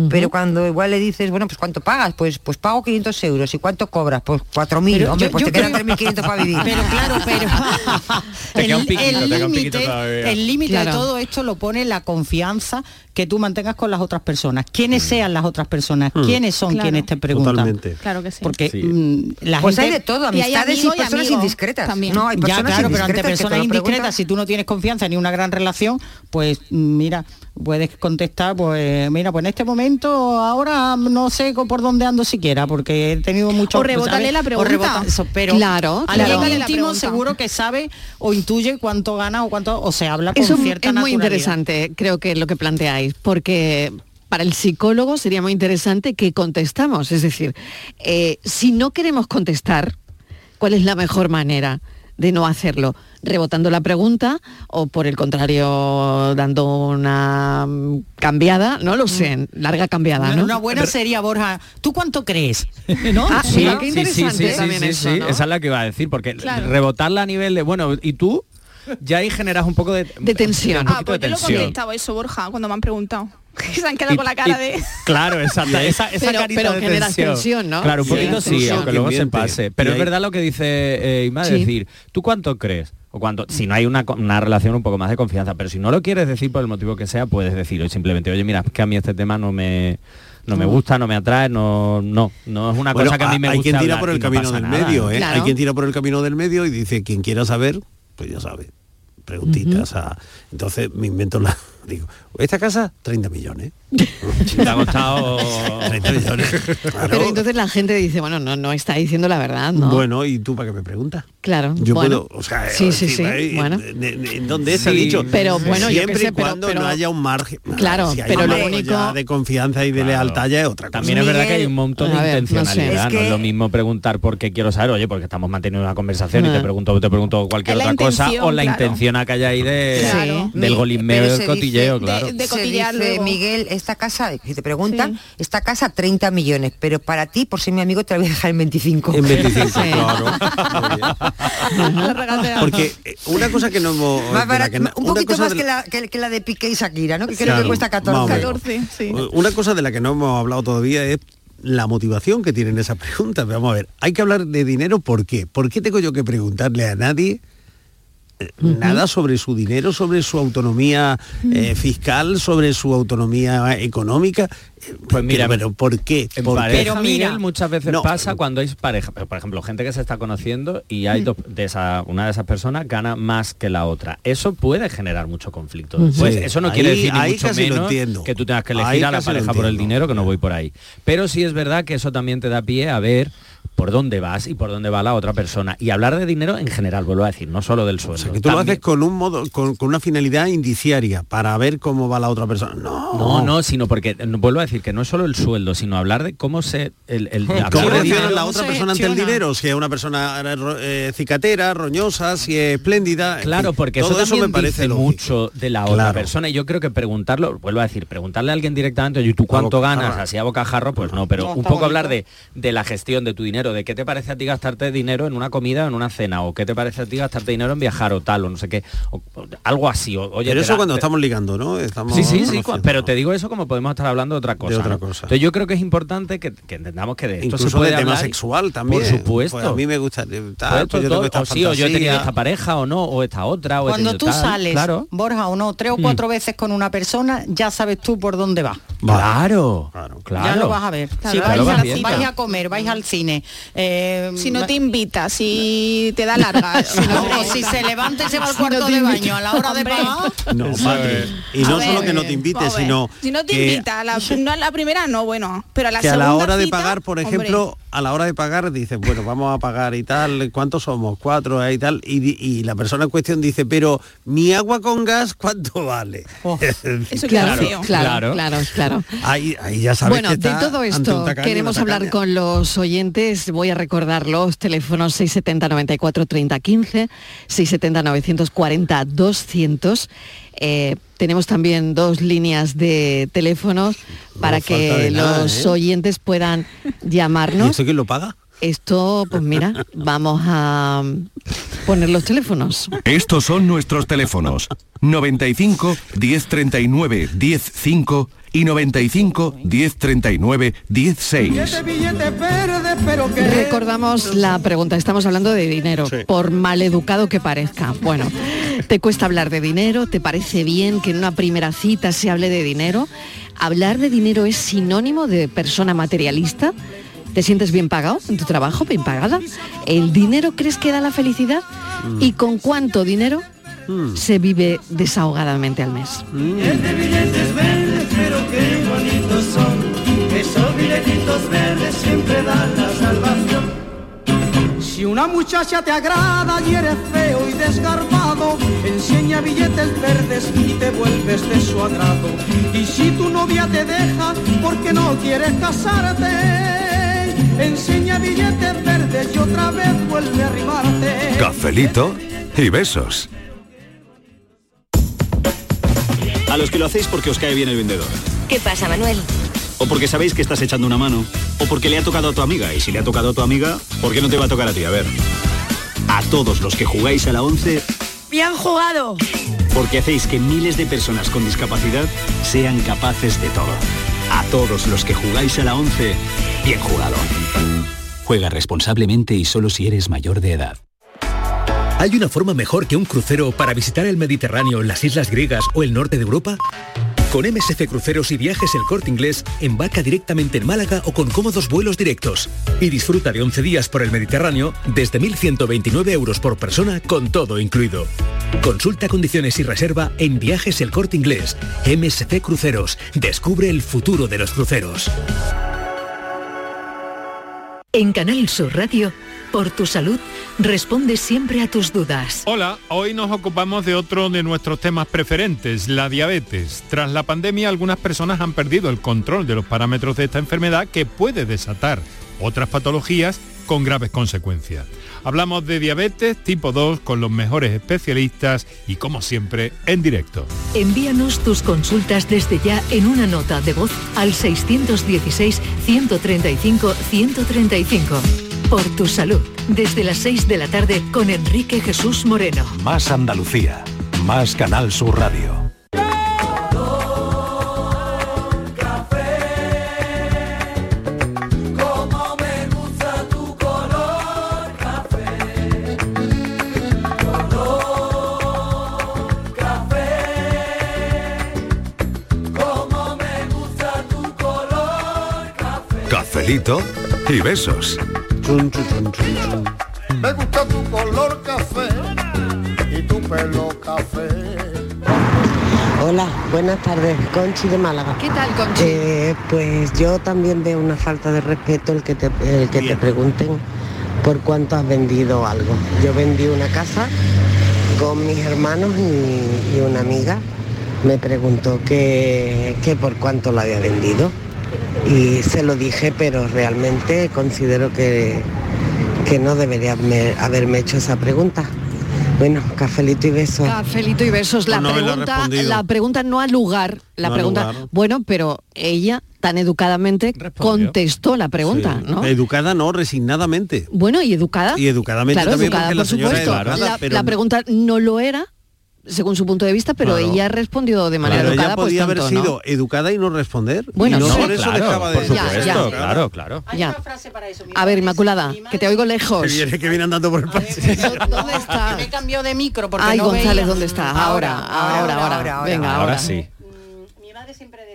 Pero cuando igual le dices, bueno, pues ¿cuánto pagas? Pues pues pago 500 euros. ¿Y cuánto cobras? Pues 4.000. Pero Hombre, yo- pues yo te quedan creo- 3.500 para vivir. Pero claro, pero Te queda un el- límite- límite de Claro. todo esto lo pone la confianza que tú mantengas con las otras personas. ¿Quiénes sean las otras personas? Mm. ¿Quiénes son Claro. quienes te preguntan? Totalmente. Claro que sí. Porque Sí. mm, la Pues gente hay de todo, hay amistades y, amigo y personas indiscretas. también. No, hay ya, personas claro, pero ante personas indiscretas si tú no tienes confianza ni una gran relación, pues mm, mira, puedes contestar, pues mira, pues en este momento ahora no sé por dónde ando siquiera, porque he tenido mucho... O rebótale la pregunta. pero Claro, alguien claro. íntimo seguro que sabe o intuye cuánto gana o cuánto, o se habla con Eso cierta es muy interesante, creo que lo que planteáis, porque para el psicólogo sería muy interesante que contestamos. Es decir, eh, si no queremos contestar, ¿cuál es la mejor manera de no hacerlo? ¿Rebotando la pregunta o por el contrario dando una mm, cambiada? No lo sé, larga cambiada, ¿no? Una buena sería, Borja, ¿tú cuánto crees? ¿No? Ah, Sí, mira, qué sí, interesante sí, sí, también sí, eso, sí, ¿no? esa es la que iba a decir, porque Claro. rebotarla a nivel de, bueno, ¿y tú? Ya ahí generas un poco de, De tensión. Un Ah, pues de yo lo contestado eso, Borja, cuando me han preguntado. Que se han quedado Y- con la cara y- de... Claro, exacto. Esa, esa Pero- carita pero de generas tensión. tensión, ¿no? Claro, un Sí, poquito sí, aunque luego se pase. Pero Y es ahí- verdad lo que dice eh, Ima, Sí. es decir, ¿tú cuánto crees? O cuánto, si no hay una, una relación un poco más de confianza, pero si no lo quieres decir por el motivo que sea, puedes decir hoy simplemente, oye, mira, es que a mí este tema no me no me gusta, no me atrae, no, no, no es una Bueno, cosa que a mí me hay gusta. quien tira por el no camino del nada. medio, ¿eh? Claro. Hay quien tira por el camino del medio y dice, quien quiera saber, pues ya sabe. Preguntitas. a- Entonces me invento la... Digo, esta casa, 30 millones. Te ha costado 30 millones. Claro. Pero entonces la gente dice, bueno, no, no está diciendo la verdad, ¿no? Bueno, ¿y tú para qué me preguntas? claro. Yo bueno. puedo, o sea, sí, sí, sí, eh, bueno. ¿en- dónde se ha Sí, dicho? pero bueno, yo siempre sé, y pero- cuando pero- no haya un margen. Claro, si hay pero un lo único- ya de confianza y de Claro. lealtad ya es otra cosa. También es verdad que hay un montón de no sé. intencionalidad. Es No es lo mismo preguntar por qué quiero saber, oye, porque estamos manteniendo una conversación y Ah. te pregunto, te pregunto cualquier otra cosa, o la claro. intención a que haya ahí de, del golimeo del cotilleo, claro. De- Se dice, luego. Miguel, esta casa, si te preguntan, Sí. esta casa 30 millones, pero para ti, por ser mi amigo, te la voy a dejar en 25. En 25, Sí. claro. Porque eh, una cosa que no hemos... Más de la barato- que no- un poquito cosa más de que la- que, que la de Piqué y Shakira, ¿no? Que creo Claro, que cuesta más o 14. menos. 14, sí. Una cosa de la que no hemos hablado todavía es la motivación que tienen esas preguntas. Vamos a ver, hay que hablar de dinero, ¿por qué? ¿Por qué tengo yo que preguntarle a nadie nada sobre su dinero, sobre su autonomía eh, fiscal, sobre su autonomía económica? Eh, Pues mira, pero, pero ¿por qué? En ¿Por pareja, Pero mira, Miguel, muchas veces no. pasa cuando hay pareja, pero, por ejemplo, gente que se está conociendo y hay dos de esa, una de esas personas gana más que la otra. Eso puede generar mucho conflicto. Sí, eso no ahí- quiere decir ni ahí mucho menos entiendo. que tú tengas que Ahí elegir a la pareja por el dinero, que no voy por ahí. Pero sí es verdad que eso también te da pie a ver por dónde vas y por dónde va la otra persona. Y hablar de dinero en general, vuelvo a decir, no solo del sueldo. O sea, que tú lo haces con un modo, con, con una finalidad indiciaria, para ver cómo va la otra persona. No, No, no, sino porque vuelvo a decir que no es solo el sueldo, sino hablar de cómo se el, ¿Cómo reacciona dinero- la ¿cómo otra persona ante el dinero? Si es una persona eh, cicatera, roñosa, si es espléndida. Claro, porque todo eso también me parece dice mucho de la otra Claro. persona y yo creo que preguntarlo, vuelvo a decir, preguntarle a alguien directamente, oye, ¿tú cuánto ganas? Así a bocajarro, pues no, pero un poco hablar de, de la gestión de tu dinero, de qué te parece a ti gastarte dinero en una comida o en una cena, o qué te parece a ti gastarte dinero en viajar o tal, o no sé qué, o- o algo así. o- oye, Pero eso da- cuando te- estamos ligando, ¿no? Estamos Sí, sí, sí, pero te digo eso como podemos estar hablando de otra cosa. otra ¿no? cosa. Entonces yo creo que es importante que, que entendamos que de esto Incluso se puede de tema hablar y- sexual también. Por supuesto. Pues a mí me gusta eh, tal, Pues pues yo todo- tengo esta o sí, o yo he tenido esta pareja o no, o esta otra, o Cuando tú tal, sales, claro. Mm. Borja, o no, tres o cuatro veces con una persona, ya sabes tú por dónde va. Claro, Claro. claro. Ya lo vas a ver. Claro, vais, a, vais a comer, vais al cine. Eh, Si no te invita, si te da larga, si no si se levanta y se va al Si no cuarto te de baño a la hora de pagar. No. Y no A solo ver, que no te invite, sino si no te que, invita, a la, no a la primera no, bueno, pero a la que a segunda la hora de pagar, por hombre, ejemplo, a la hora de pagar dices, bueno, vamos a pagar y tal, ¿cuántos somos? Cuatro eh, y tal. Y, la persona en cuestión dice, pero mi agua con gas, ¿cuánto vale? eso Claro, claro, Claro. claro, claro. ahí, ahí ya sabes Bueno, que de está todo ante esto queremos hablar con los oyentes. Voy a recordar los teléfonos 670 94 30 15, 670 940 200. Eh, tenemos también dos líneas de teléfonos para que nada, los ¿eh? oyentes puedan ¿Y llamarnos. esto quién lo paga? Esto, pues mira, vamos a poner los teléfonos. Estos son nuestros teléfonos. 95 1039 105 y 95 1039 16. Recordamos la pregunta, estamos hablando de dinero, por maleducado que parezca. Bueno, ¿te cuesta hablar de dinero? ¿Te parece bien que en una primera cita se hable de dinero? ¿Hablar de dinero es sinónimo de persona materialista? ¿Te sientes bien pagado en tu trabajo, bien pagada? ¿El dinero crees que da la felicidad? ¿Y con cuánto dinero se vive desahogadamente al mes. El bonitos son. Esos billetitos verdes siempre dan la salvación. Si una muchacha te agrada y eres feo y desgarbado, enseña billetes verdes y te vuelves de su agrado. Y si tu novia te deja porque no quieres casarte, enseña billetes verdes y otra vez vuelve a arrimarte. Cafelito y besos. A los que lo hacéis porque os cae bien el vendedor. ¿Qué pasa, Manuel? O porque sabéis que estás echando una mano. O porque le ha tocado a tu amiga. Y si le ha tocado a tu amiga, ¿por qué no te va a tocar a ti? A ver. A todos los que jugáis a la 11, ¡Bien jugado! porque hacéis que miles de personas con discapacidad sean capaces de todo. A todos los que jugáis a la 11, bien jugado. Juega responsablemente y solo si eres mayor de edad. ¿Hay una forma mejor que un crucero para visitar el Mediterráneo, las islas griegas o el norte de Europa? Con MSC Cruceros y Viajes El Corte Inglés, embarca directamente en Málaga o con cómodos vuelos directos. Y disfruta de 11 días por el Mediterráneo desde 1.129 euros por persona con todo incluido. Consulta condiciones y reserva en Viajes El Corte Inglés. MSC Cruceros. Descubre el futuro de los cruceros. En Canal Sur Radio, por tu salud, responde siempre a tus dudas. Hola, hoy nos ocupamos de otro de nuestros temas preferentes, la diabetes. Tras la pandemia, algunas personas han perdido el control de los parámetros de esta enfermedad que puede desatar otras patologías con graves consecuencias. Hablamos de diabetes tipo 2 con los mejores especialistas y como siempre en directo. Envíanos tus consultas desde ya en una nota de voz al 616-135-135. Por tu salud, desde las 6 de la tarde con Enrique Jesús Moreno. Más Andalucía. Más Canal Sur Radio. Como me me gusta tu color café. Y tu pelo café. Hola, buenas tardes, Conchi de Málaga. ¿Qué tal, Conchi? Eh, pues yo también veo una falta de respeto el que te, el que te pregunten por cuánto has vendido algo. Yo vendí una casa con mis hermanos y, y una amiga me preguntó que, que por cuánto lo había vendido. Y se lo dije, pero realmente considero que, que no debería haberme- haberme hecho esa pregunta. Bueno, cafelito y besos. Cafelito y besos. La, no pregunta, la pregunta no al lugar. La No pregunta, lugar. bueno, pero ella tan educadamente contestó la pregunta, Sí. ¿no? Educada no, resignadamente. Bueno, y educada. Y educadamente Claro, también, educada, porque la por señora supuesto. educada, la, pero- la pregunta no lo era, según su punto de vista, pero Claro. ella respondió de manera Pero educada. ella pues podía haber tanto, ¿no? sido educada y no responder. Bueno, y no sí. por eso Claro, dejaba de por supuesto, Ya, ya. claro, claro. Ya. A ver, Inmaculada, que te oigo lejos. Que viene, que viene andando por el pasillo. ¿Dónde está? Me cambió de micro porque Ay, no González, veía. ¿dónde está? Ahora, ahora, ahora. Venga, ahora. Ahora sí.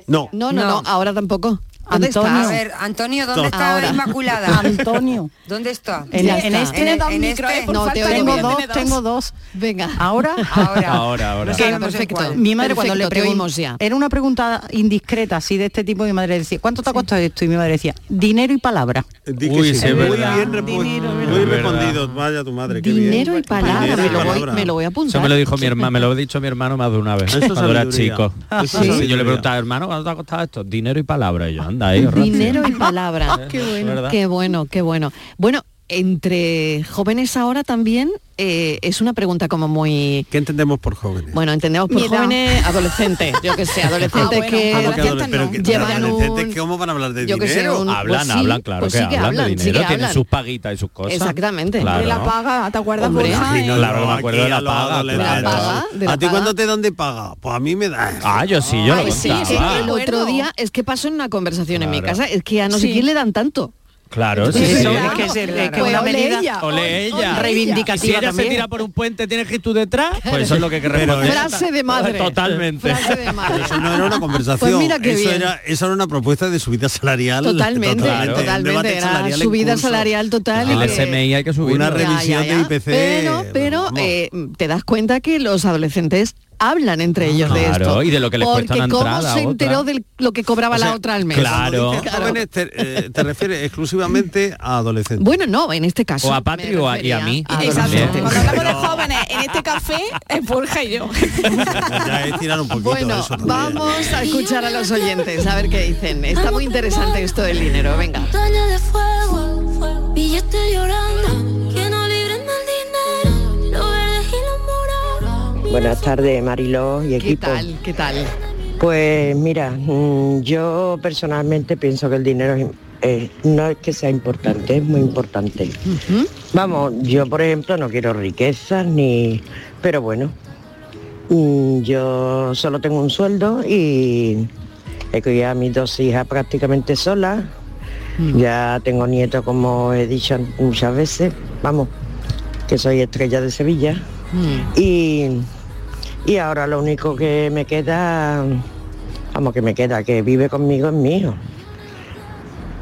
No. No, no, no, ahora tampoco. ¿Dónde Antonio. estás? A ver, Antonio, ¿dónde está Ahora. Inmaculada? Antonio. ¿Dónde está? En, en está. este, En- en este- No, te tengo bien. dos, tengo dos. Venga. Ahora, Ahora. Ahora, ahora. Que- perfecto. Mi madre cuando le oímos ya. era una pregunta indiscreta así de este tipo, mi madre decía, ¿cuánto te ha costado esto? Y mi madre decía, dinero y palabra. Uy, sí. muy bien, Dinero, muy respondido. Vaya tu madre. qué bien. Dinero y palabra, Dinero me y lo, voy, me lo voy a apuntar. Eso me lo dijo mi hermano, me lo ha dicho mi hermano más de una vez, cuando era chico. Yo le preguntaba, hermano, ¿cuánto te ha costado esto? Dinero y palabra. Y yo, anda. Dinero y palabra. Qué bueno. Qué bueno, qué bueno. Bueno, entre jóvenes ahora también eh, es una pregunta como muy... ¿Qué entendemos por jóvenes? Bueno, entendemos por jóvenes, adolescentes, yo que sé, adolescentes Ah, que ¿Cómo que adolescentes que- llevan adolescentes, un- ¿Cómo van a hablar de yo que sé, dinero? un- Hablan, Pues sí, hablan, claro pues que, sí que hablan, hablan, de sí dinero, que tienen hablan. sus paguitas y sus cosas. Exactamente. Claro. De la paga, ¿te acuerdas Hombre. Ay, no, Eh, Claro, no, me acuerdo de la paga, de la paga, de la ¿A ti cuándo te dan de paga? Pues a mí me da. Ah, yo sí, yo lo sí, contaba. sí, el otro día es que pasó en una conversación en mi casa, es que a no sé quién le dan tanto. Claro, sí, Sí, sí. sí, es que es, es que Pues una ole medida ella. Ole ella. Y si reivindicativa ella se también. tira por un puente, tienes que ir tú detrás. Pues eso es lo que hay que Pero responder. Frase de madre. Totalmente. Frase de madre. Eso no era una conversación. Pues mira qué eso bien. era, eso era una propuesta de subida salarial. Totalmente, totalmente. debate Era subida salarial total. El que- SMI hay que subirlo. Una Ya, revisión ya, ya. de IPC. Pero, pero eh, te das cuenta que los adolescentes hablan entre ellos de esto. y de lo que les Porque cuesta una cómo se enteró de lo que cobraba O sea, la otra al mes. Claro. Dices jóvenes, te, eh, te refieres exclusivamente a adolescentes. Bueno, no, en este caso. O a Patri me o a- y a mí. a Exacto. Cuando hablamos de jóvenes en este café, es Borja y yo. ya un poquito Bueno, eso vamos a escuchar a los oyentes, a ver qué dicen. Está muy interesante esto del dinero, venga. Montaña de fuego, Buenas tardes, Mariló y ¿Qué equipo. tal? ¿Qué tal? Pues mira, mm, yo personalmente pienso que el dinero es- eh, no es que sea importante, es muy importante. Vamos, yo por ejemplo no quiero riquezas ni... Pero bueno, mm, yo solo tengo un sueldo y he criado a mis dos hijas prácticamente solas. Ya tengo nietos como he dicho muchas veces, vamos, que soy estrella de Sevilla. Y, y ahora lo único que me queda, vamos que me queda, que vive conmigo es mi hijo.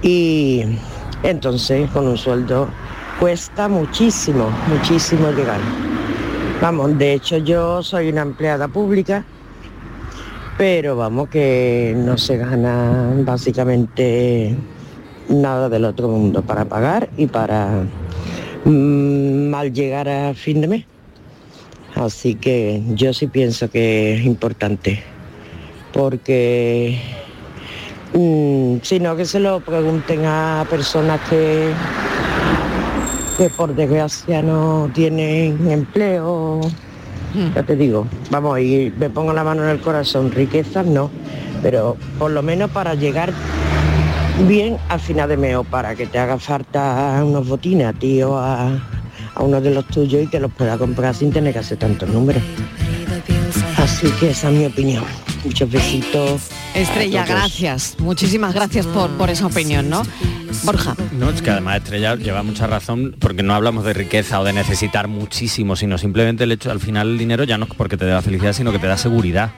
Y entonces con un sueldo cuesta muchísimo, muchísimo llegar. Vamos, de hecho yo soy una empleada pública, pero vamos que no se gana básicamente nada del otro mundo para pagar y para mm, mal llegar a fin de mes. Así que yo sí pienso que es importante, porque mm, si no que se lo pregunten a personas que, que por desgracia no tienen empleo. Ya te digo, vamos, y me pongo la mano en el corazón, riquezas no, pero por lo menos para llegar bien al final de mes o para que te haga falta unos botines a ti o a, a uno de los tuyos y que los pueda comprar sin tener que hacer tantos números. Así que esa es mi opinión. Muchos besitos. Estrella, gracias. Muchísimas gracias por, por esa opinión, ¿no? Borja. No, es que además Estrella lleva mucha razón porque no hablamos de riqueza o de necesitar muchísimo, sino simplemente el hecho, al final el dinero ya no es porque te da felicidad, sino que te da seguridad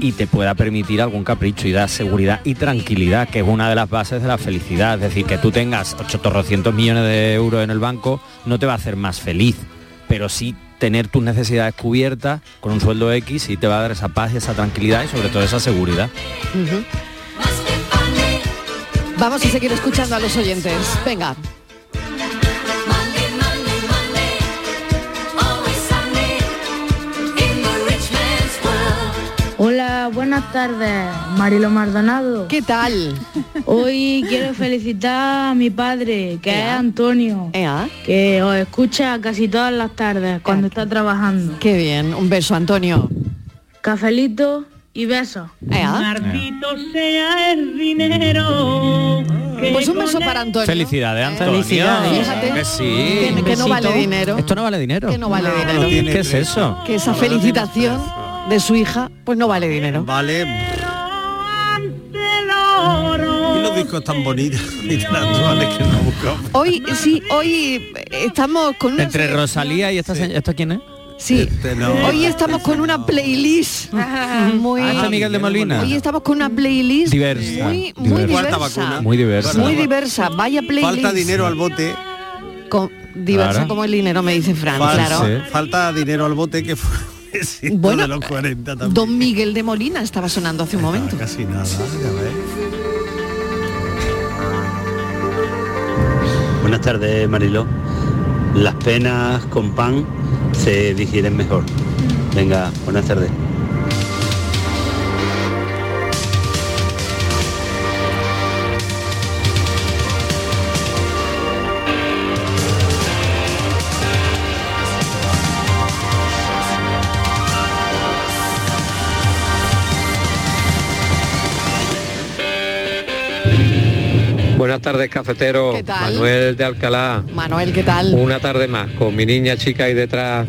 y te pueda permitir algún capricho y da seguridad y tranquilidad, que es una de las bases de la felicidad. Es decir, que tú tengas 800 millones de euros en el banco no te va a hacer más feliz, pero sí tener tus necesidades cubiertas con un sueldo X y te va a dar esa paz y esa tranquilidad y sobre todo esa seguridad. Vamos a seguir escuchando a los oyentes. Venga. Hola, buenas tardes, Marilo Maldonado. ¿Qué tal? Hoy quiero felicitar a mi padre, que es Antonio, que os escucha casi todas las tardes cuando está trabajando. Qué bien, un beso, Antonio. Cafelito y besos. Maldito sea el dinero. Pues un beso para Antonio. Felicidades, Antonio. Felicidades. Fíjate Que sí. que- que no vale dinero. Esto no vale dinero. Que no vale dinero. ¿Qué es eso? Que esa felicitación de su hija, pues no vale dinero. Vale. Y los discos tan bonitos y tan actuales que no buscamos. Hoy, sí, hoy estamos con una... Entre Rosalía y esta señora, ¿esto quién es? Sí, Este no. hoy estamos con una playlist muy... Ah, ¿este Miguel de Molina. Hoy estamos con una playlist Diversa. muy, muy Diversa. Muy diversa. Muy diversa. Vaya playlist. Falta dinero al bote. Con- diversa Claro. como el dinero, me dice Fran, Falta, claro. falta dinero al bote que fue Bueno, de los 40 también. Don Miguel de Molina estaba sonando hace un momento. Casi nada, ya ves. Buenas tardes, Mariló. Las penas con pan se digieren mejor. Venga, buenas tardes. Buenas tardes, cafetero. ¿Qué tal? Manuel de Alcalá. Manuel, ¿qué tal? Una tarde más, con mi niña chica ahí detrás,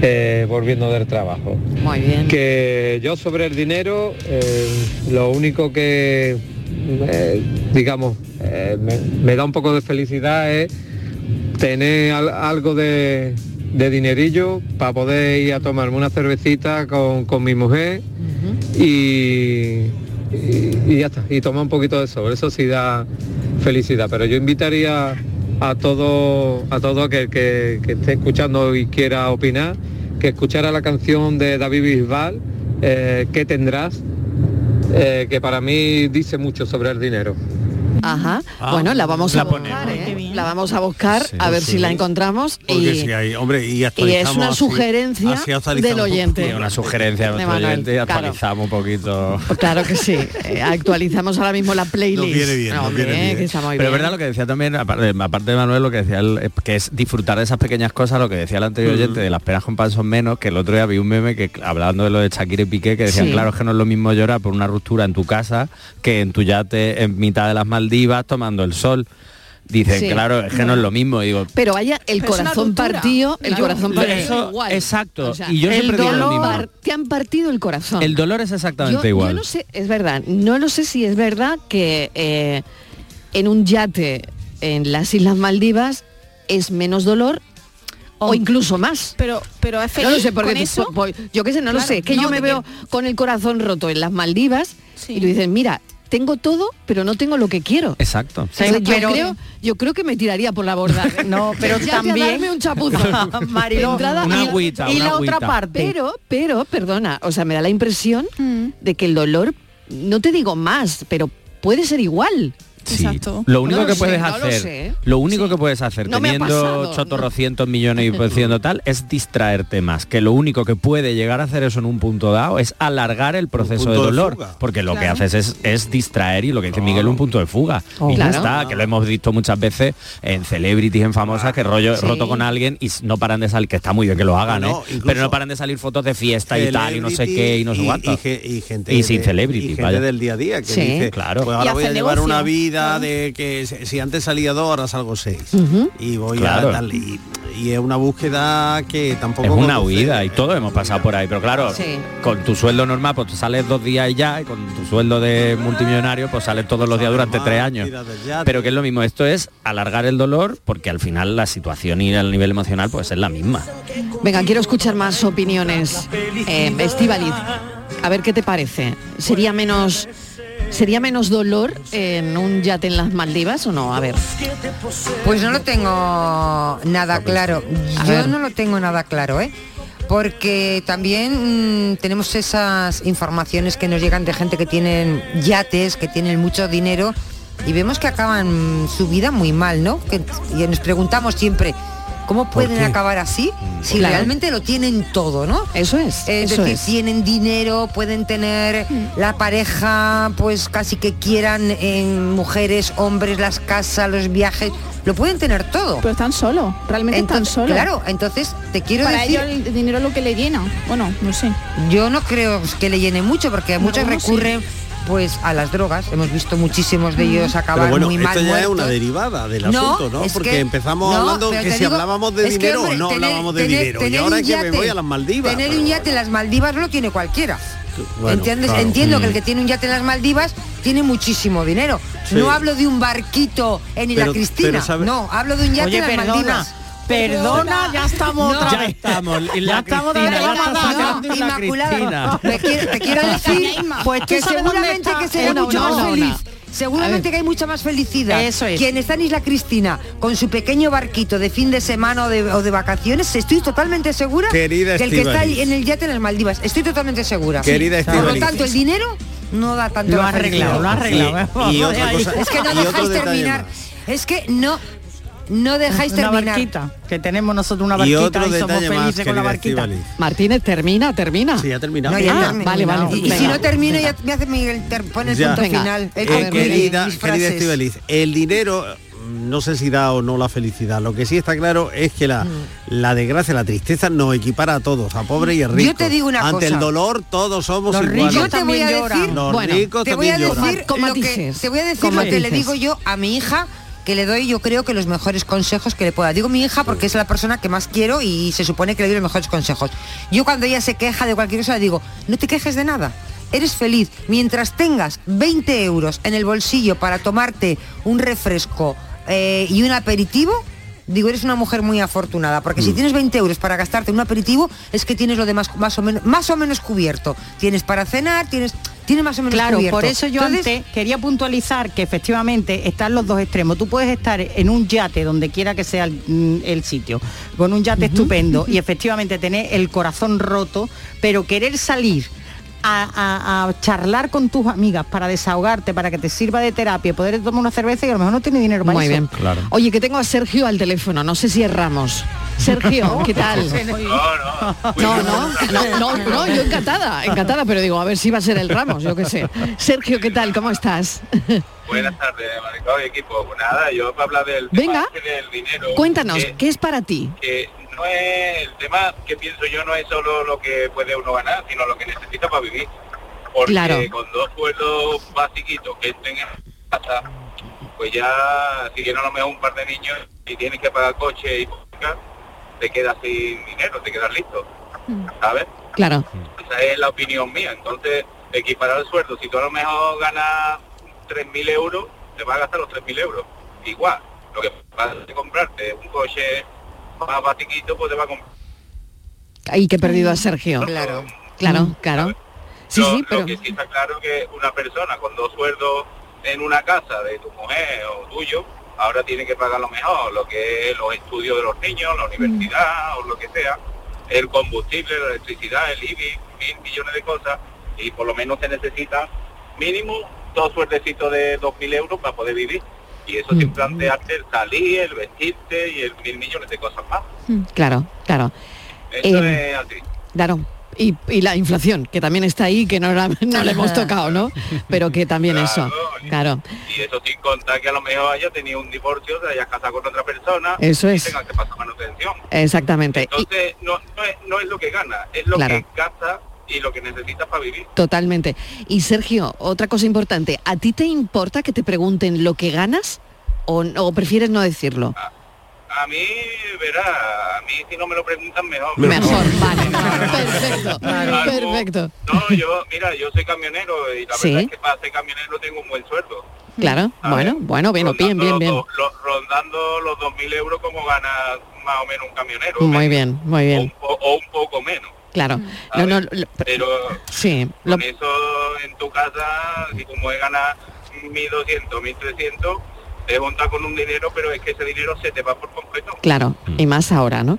eh, volviendo del trabajo. Muy bien. Que yo sobre el dinero, eh, lo único que, eh, digamos, me, me da un poco de felicidad es tener al- algo de, de dinerillo para poder ir a tomarme una cervecita con, con mi mujer y, y- y ya está, y tomar un poquito de sol, eso sí da felicidad, pero yo invitaría a todo, a todo aquel que, que esté escuchando y quiera opinar, que escuchara la canción de David Bisbal, eh, ¿Qué tendrás? Eh, que para mí dice mucho sobre el dinero. Ajá. Ah, bueno, la vamos a la buscar, ¿eh? La vamos a buscar a ver sí. si la encontramos. Porque y, si hay, hombre, y y es una así- sugerencia así del oyente. Una sugerencia de nuestro oyente y claro. actualizamos un poquito. Claro que sí. Eh, actualizamos ahora mismo la playlist. Nos viene bien, No, nos viene bien. que está muy Pero es bien. verdad lo que decía también, aparte, aparte de Manuel, lo que decía él, que es disfrutar de esas pequeñas cosas, lo que decía el anterior oyente, de las penas con pan son menos, que el otro día vi un meme que hablando de lo de Shakira y Piqué, que decían, Sí. claro, es que no es lo mismo llorar por una ruptura en tu casa que en tu yate en mitad de las Maldivas tomando el sol. Dicen, Sí. claro, es que no es lo mismo. Digo, Pero vaya, el Pero corazón partido, el Yo- corazón partido eso- igual. exacto. O sea, Y yo el siempre digo lo dolor, mismo. par- te han partido el corazón. el dolor es exactamente yo, igual. Yo no sé, es verdad, no lo sé si es verdad que eh, en un yate en las Islas Maldivas es menos dolor o incluso más. Pero, pero es No lo feliz sé, porque con eso. po- po- yo qué sé, no lo sé. Es que no, yo me veo con el corazón roto en las Maldivas y tú dices, mira, tengo todo, pero no tengo lo que quiero. Exacto. Yo, pero- creo, yo creo que me tiraría por la borda. No, pero Ya a también- darme un chapuzón. Mariló, De entrada, una y- agüita, y una la otra parte. Pero, pero, perdona, o sea, me da la impresión de que el dolor, no te digo más, pero puede ser igual. Sí. Lo único No que sé, puedes no lo hacer, sé. lo único que puedes hacer No teniendo chotorrocientos millones y diciendo tal es distraerte más. Que lo único que puede llegar a hacer eso en un punto dado es alargar el proceso de dolor, porque lo que haces es, es distraer y lo que dice Miguel un punto de fuga. Oh. y ya Claro. está, que lo hemos visto muchas veces en celebrities, en famosas que rollo Sí. roto con alguien y no paran de salir, que está muy bien que lo hagan, ¿eh? pero no paran de salir fotos de fiesta y tal y no sé qué y no sé y- cuánto. y ge- y gente y de- sin celebrity, y gente vaya. del día a día que Sí. dice Claro. pues Y ahora voy a llevar una vida de que si antes salía dos ahora salgo seis y voy Claro. a tal y, y es una búsqueda que tampoco Es una huida y todos hemos pasado por ahí, pero claro, Sí. con tu sueldo normal pues tú sales dos días y ya, y con tu sueldo de multimillonario pues sales todos los días durante tres años. Pero que es lo mismo, esto es alargar el dolor porque al final la situación y el nivel emocional pues es la misma. Venga, quiero escuchar más opiniones. Eh, Estíbaliz, a ver qué te parece. ¿Sería menos sería menos dolor en un yate en las Maldivas o no? A ver. Pues no lo tengo nada claro. A Yo ver. no lo tengo nada claro, ¿eh? Porque también mm, tenemos esas informaciones que nos llegan de gente que tienen yates, que tienen mucho dinero y vemos que acaban su vida muy mal, ¿no? Que- y nos preguntamos siempre, ¿cómo pueden acabar así si Claro. realmente lo tienen todo, ¿no? Eso es. Es eso decir, es. tienen dinero, pueden tener la pareja, pues casi que quieran en mujeres, hombres, las casas, los viajes, lo pueden tener todo. Pero están solos, realmente están Entonces, solos. Claro, entonces te quiero Para decir, ellos el dinero es lo que le llena. Bueno, no sé. yo no creo que le llene mucho porque muchos Algunos sí. Pues a las drogas. Hemos visto muchísimos de ellos acabar Pero bueno, muy esto mal ya es una derivada del No, asunto, ¿no? es Porque que- empezamos no, hablando que si digo, hablábamos de es dinero hombre, no tener- hablábamos de tener- dinero. y ahora un que me voy a las Maldivas. Tener un yate en las Maldivas no lo tiene cualquiera. Bueno, ¿Entiendes? claro. Entiendo que el Mm. que tiene un yate en las Maldivas tiene muchísimo dinero. Sí. No hablo de un barquito en Isla Cristina. pero sabe- No, hablo de un yate Oye, en las perdona, Maldivas. Perdona, ya estamos No. otra Ya vez. estamos, y ya la estamos otra Cristina, vez ya en la Isla Inmaculada. Cristina. Te quiero, te quiero decir Pues que seguramente que será mucho más feliz. Seguramente que hay mucha más felicidad. Eso es. Quien está en Isla Cristina con su pequeño barquito de fin de semana o de, o de vacaciones, estoy totalmente segura Querida que el que está en el yate en las Maldivas. Estoy totalmente segura. Querida Por lo tanto, el dinero no da tanto Lo ha arreglado, lo ha arreglado. Y- y otra cosa- Es que no dejáis terminar. más. Es que no, no dejáis una terminar. barquita, que tenemos nosotros una barquita y, otro somos felices con la barquita. Martínez, termina, termina. Sí, ya terminamos. No, ya Ah, termino. vale, vale. Y, y si no termino, ya me hace Miguel, pone el Ya. punto Venga. final. Eh, Él concluye querida, querida. Estíbaliz, el dinero mm, no sé si da o no la felicidad. Lo que sí está claro es que la, la desgracia, la tristeza nos equipara a todos, a pobre y a rico. Yo te digo una Ante cosa. el dolor todos somos Los iguales. Yo te voy a decir. Los Bueno, ricos te voy a lloran. decir lo que te voy a decir lo que le digo yo a mi hija que le doy yo creo que los mejores consejos que le pueda. Digo mi hija porque es la persona que más quiero y se supone que le doy los mejores consejos. Yo cuando ella se queja de cualquier cosa le digo, no te quejes de nada. eres feliz. Mientras tengas 20 euros en el bolsillo para tomarte un refresco eh, y un aperitivo, digo, eres una mujer muy afortunada, porque Mm. si tienes 20 euros para gastarte en un aperitivo, es que tienes lo demás más o menos, más o menos cubierto. Tienes para cenar, tienes, tienes más o menos Claro, cubierto. por eso yo Entonces, antes quería puntualizar que efectivamente están los dos extremos. Tú puedes estar en un yate, donde quiera que sea el, mm, el sitio, con un yate estupendo y efectivamente tener el corazón roto, pero querer salir a, a- a charlar con tus amigas para desahogarte, para que te sirva de terapia, poder tomar una cerveza y a lo mejor no tiene dinero para Muy eso. bien. Oye, que tengo a Sergio al teléfono, no sé si es Ramos. Sergio, ¿qué tal? No, no, no, no, no, yo encantada, encantada, pero digo, a ver si va a ser el Ramos, yo qué sé. Sergio, ¿qué tal? ¿Cómo estás? Buenas tardes, Maricón y equipo. Pues nada, yo para hablar del Venga. este del dinero. Cuéntanos, que- ¿qué es para ti? que no es el tema que pienso yo no es solo lo que puede uno ganar, sino lo que necesita para vivir. Porque Claro. con dos sueldos basiquitos que estén en casa, pues ya si tienes a lo mejor un par de niños y tienes que pagar coche y hipoteca, te quedas sin dinero, te quedas listo, ¿sabes? Claro. Esa es la opinión mía. Entonces, equiparar el sueldo, si tú a lo mejor ganas 3.000 euros, te vas a gastar los 3.000 euros. Igual, lo que vas a comprarte un coche más basiquito, pues te va a comprar. Ahí que he perdido a Sergio. Claro. Claro, claro. Sí, lo, sí, lo pero... que sí está claro que una persona con dos sueldos en una casa de tu mujer o tuyo, ahora tiene que pagar lo mejor, lo que es los estudios de los niños, la universidad o lo que sea, el combustible, la electricidad, el IBI, mil millones de cosas, y por lo menos se necesita mínimo dos suertecitos de dos mil euros para poder vivir. Y eso sin plantearte el salir, el vestirte y el mil millones de cosas más. Claro, claro. Eso Eh, es así. Claro. Y, y la inflación, que también está ahí, que no, la- no le hemos tocado, ¿no? Pero que también eso. Claro. Y eso sin contar que a lo mejor haya tenido un divorcio, te hayas casado con otra persona Eso y es. tengas que pasar manutención. Exactamente. Y- Entonces, no, no, es, no es lo que gana, es lo Claro. que gasta y lo que necesitas para vivir. Totalmente. Y Sergio, otra cosa importante, ¿a ti te importa que te pregunten lo que ganas o, o prefieres no decirlo? A mí, verá, a mí si no me lo preguntan mejor. Mejor, vale. Perfecto, perfecto. No, yo, mira, yo soy camionero y la Sí. verdad es que para ser camionero tengo un buen sueldo. Claro, bueno, bueno, bien, bien, bien, bien. Lo- lo- rondando los 2.000 euros como gana más o menos un camionero. Muy bien, muy bien. O, o un poco menos. Claro. No, no, lo- Pero sí, lo- con eso en tu casa, si tu mujer gana 1.200, 1.300, te juntas con un dinero, pero es que ese dinero se te va por completo. claro, y más ahora, ¿no?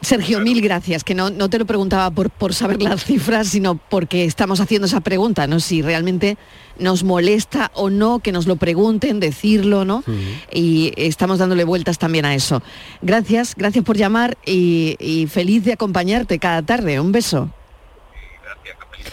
Sergio, mil gracias, que no, no te lo preguntaba por, por saber las cifras, sino porque estamos haciendo esa pregunta, ¿no? Si realmente nos molesta o no que nos lo pregunten, decirlo, ¿no? Y estamos dándole vueltas también a eso. Gracias, gracias por llamar y, y feliz de acompañarte cada tarde. Un beso.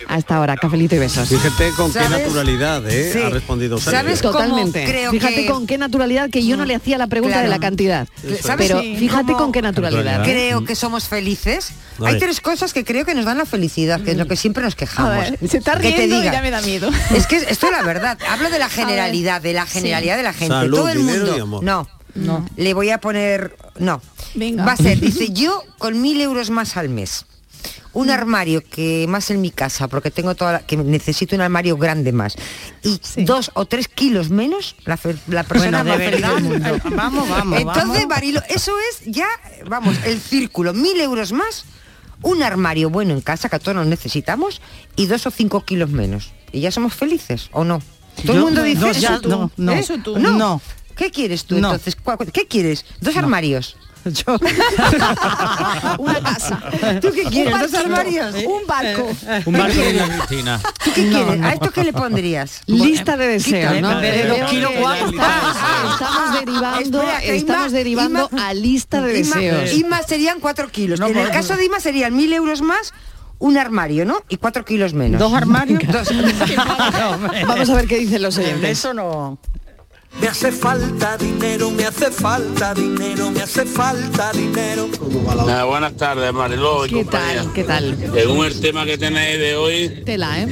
Hasta ahora, cafelito y besos. Fíjate con qué naturalidad ¿eh? Sí. ha respondido Sergio. ¿Sabes cómo Totalmente. creo Fíjate que- con qué naturalidad que yo no le hacía la pregunta Claro. de la cantidad. ¿Sabes Pero Sí. fíjate cómo con qué naturalidad. Creo que somos felices. Hay tres cosas que creo que nos dan la felicidad, que es lo que siempre nos quejamos. Ver, se está Que te riendo y diga. ya me da miedo. Es que esto es la verdad. Hablo de la generalidad, de la Sí. generalidad de la gente. Salud, Todo el mundo. y amor. No. No. Le voy a poner. No. Venga. Va a ser, dice, yo con mil euros más al mes. Un armario que más en mi casa, porque tengo toda la- que necesito un armario grande más. Y dos o tres kilos menos, la, fe- la persona Bueno, más feliz del mundo. Vamos, vamos, Entonces. Marilo, eso es ya, vamos, el círculo. Mil euros más, un armario bueno en casa, que a todos nos necesitamos, y dos o cinco kilos menos. Y ya somos felices, ¿o no? Todo el mundo dice no, eso. ya, tú, no, no. ¿eh? Eso tú. No. No. ¿Qué quieres tú No. entonces? ¿Cuál- cuál- ¿Qué quieres? Dos armarios. Yo. Una casa. ¿Tú qué quieres? Un ¿Dos armarios? Un barco. Un barco en la Cristina. ¿Tú qué quieres? ¿A esto qué le pondrías? Lista de deseos, ¿no? De los. Estamos derivando, Espera, estamos Inma- derivando Inma- a lista de Inma- deseos. Inma serían cuatro kilos. No, en el caso de Ima serían mil euros más, un armario, ¿no? Y cuatro kilos menos. ¿Dos armarios? Dos- Vamos a ver qué dicen los oyentes. Eso no. Me hace falta dinero, me hace falta dinero, me hace falta dinero. Ah, buenas tardes, Mariló y ¿Qué compañía. tal? ¿Qué tal? Según el tema que tenéis de hoy, Tela, ¿eh?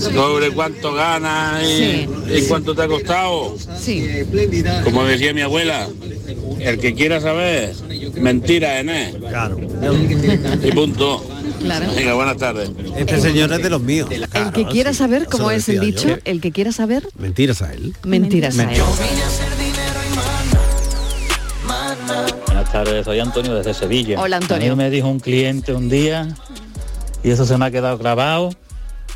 sobre cuánto ganas y, y cuánto te ha costado, Sí. como decía mi abuela, el que quiera saber, mentira en él. Claro. Y punto. Claro. Venga, buenas tardes. Este señor es de los míos. El que quiera saber cómo es el dicho, el que quiera saber, Mentiras a él. mentiras a él. Buenas tardes, soy Antonio desde Sevilla. Hola, Antonio. A mí me dijo un cliente un día, y eso se me ha quedado grabado,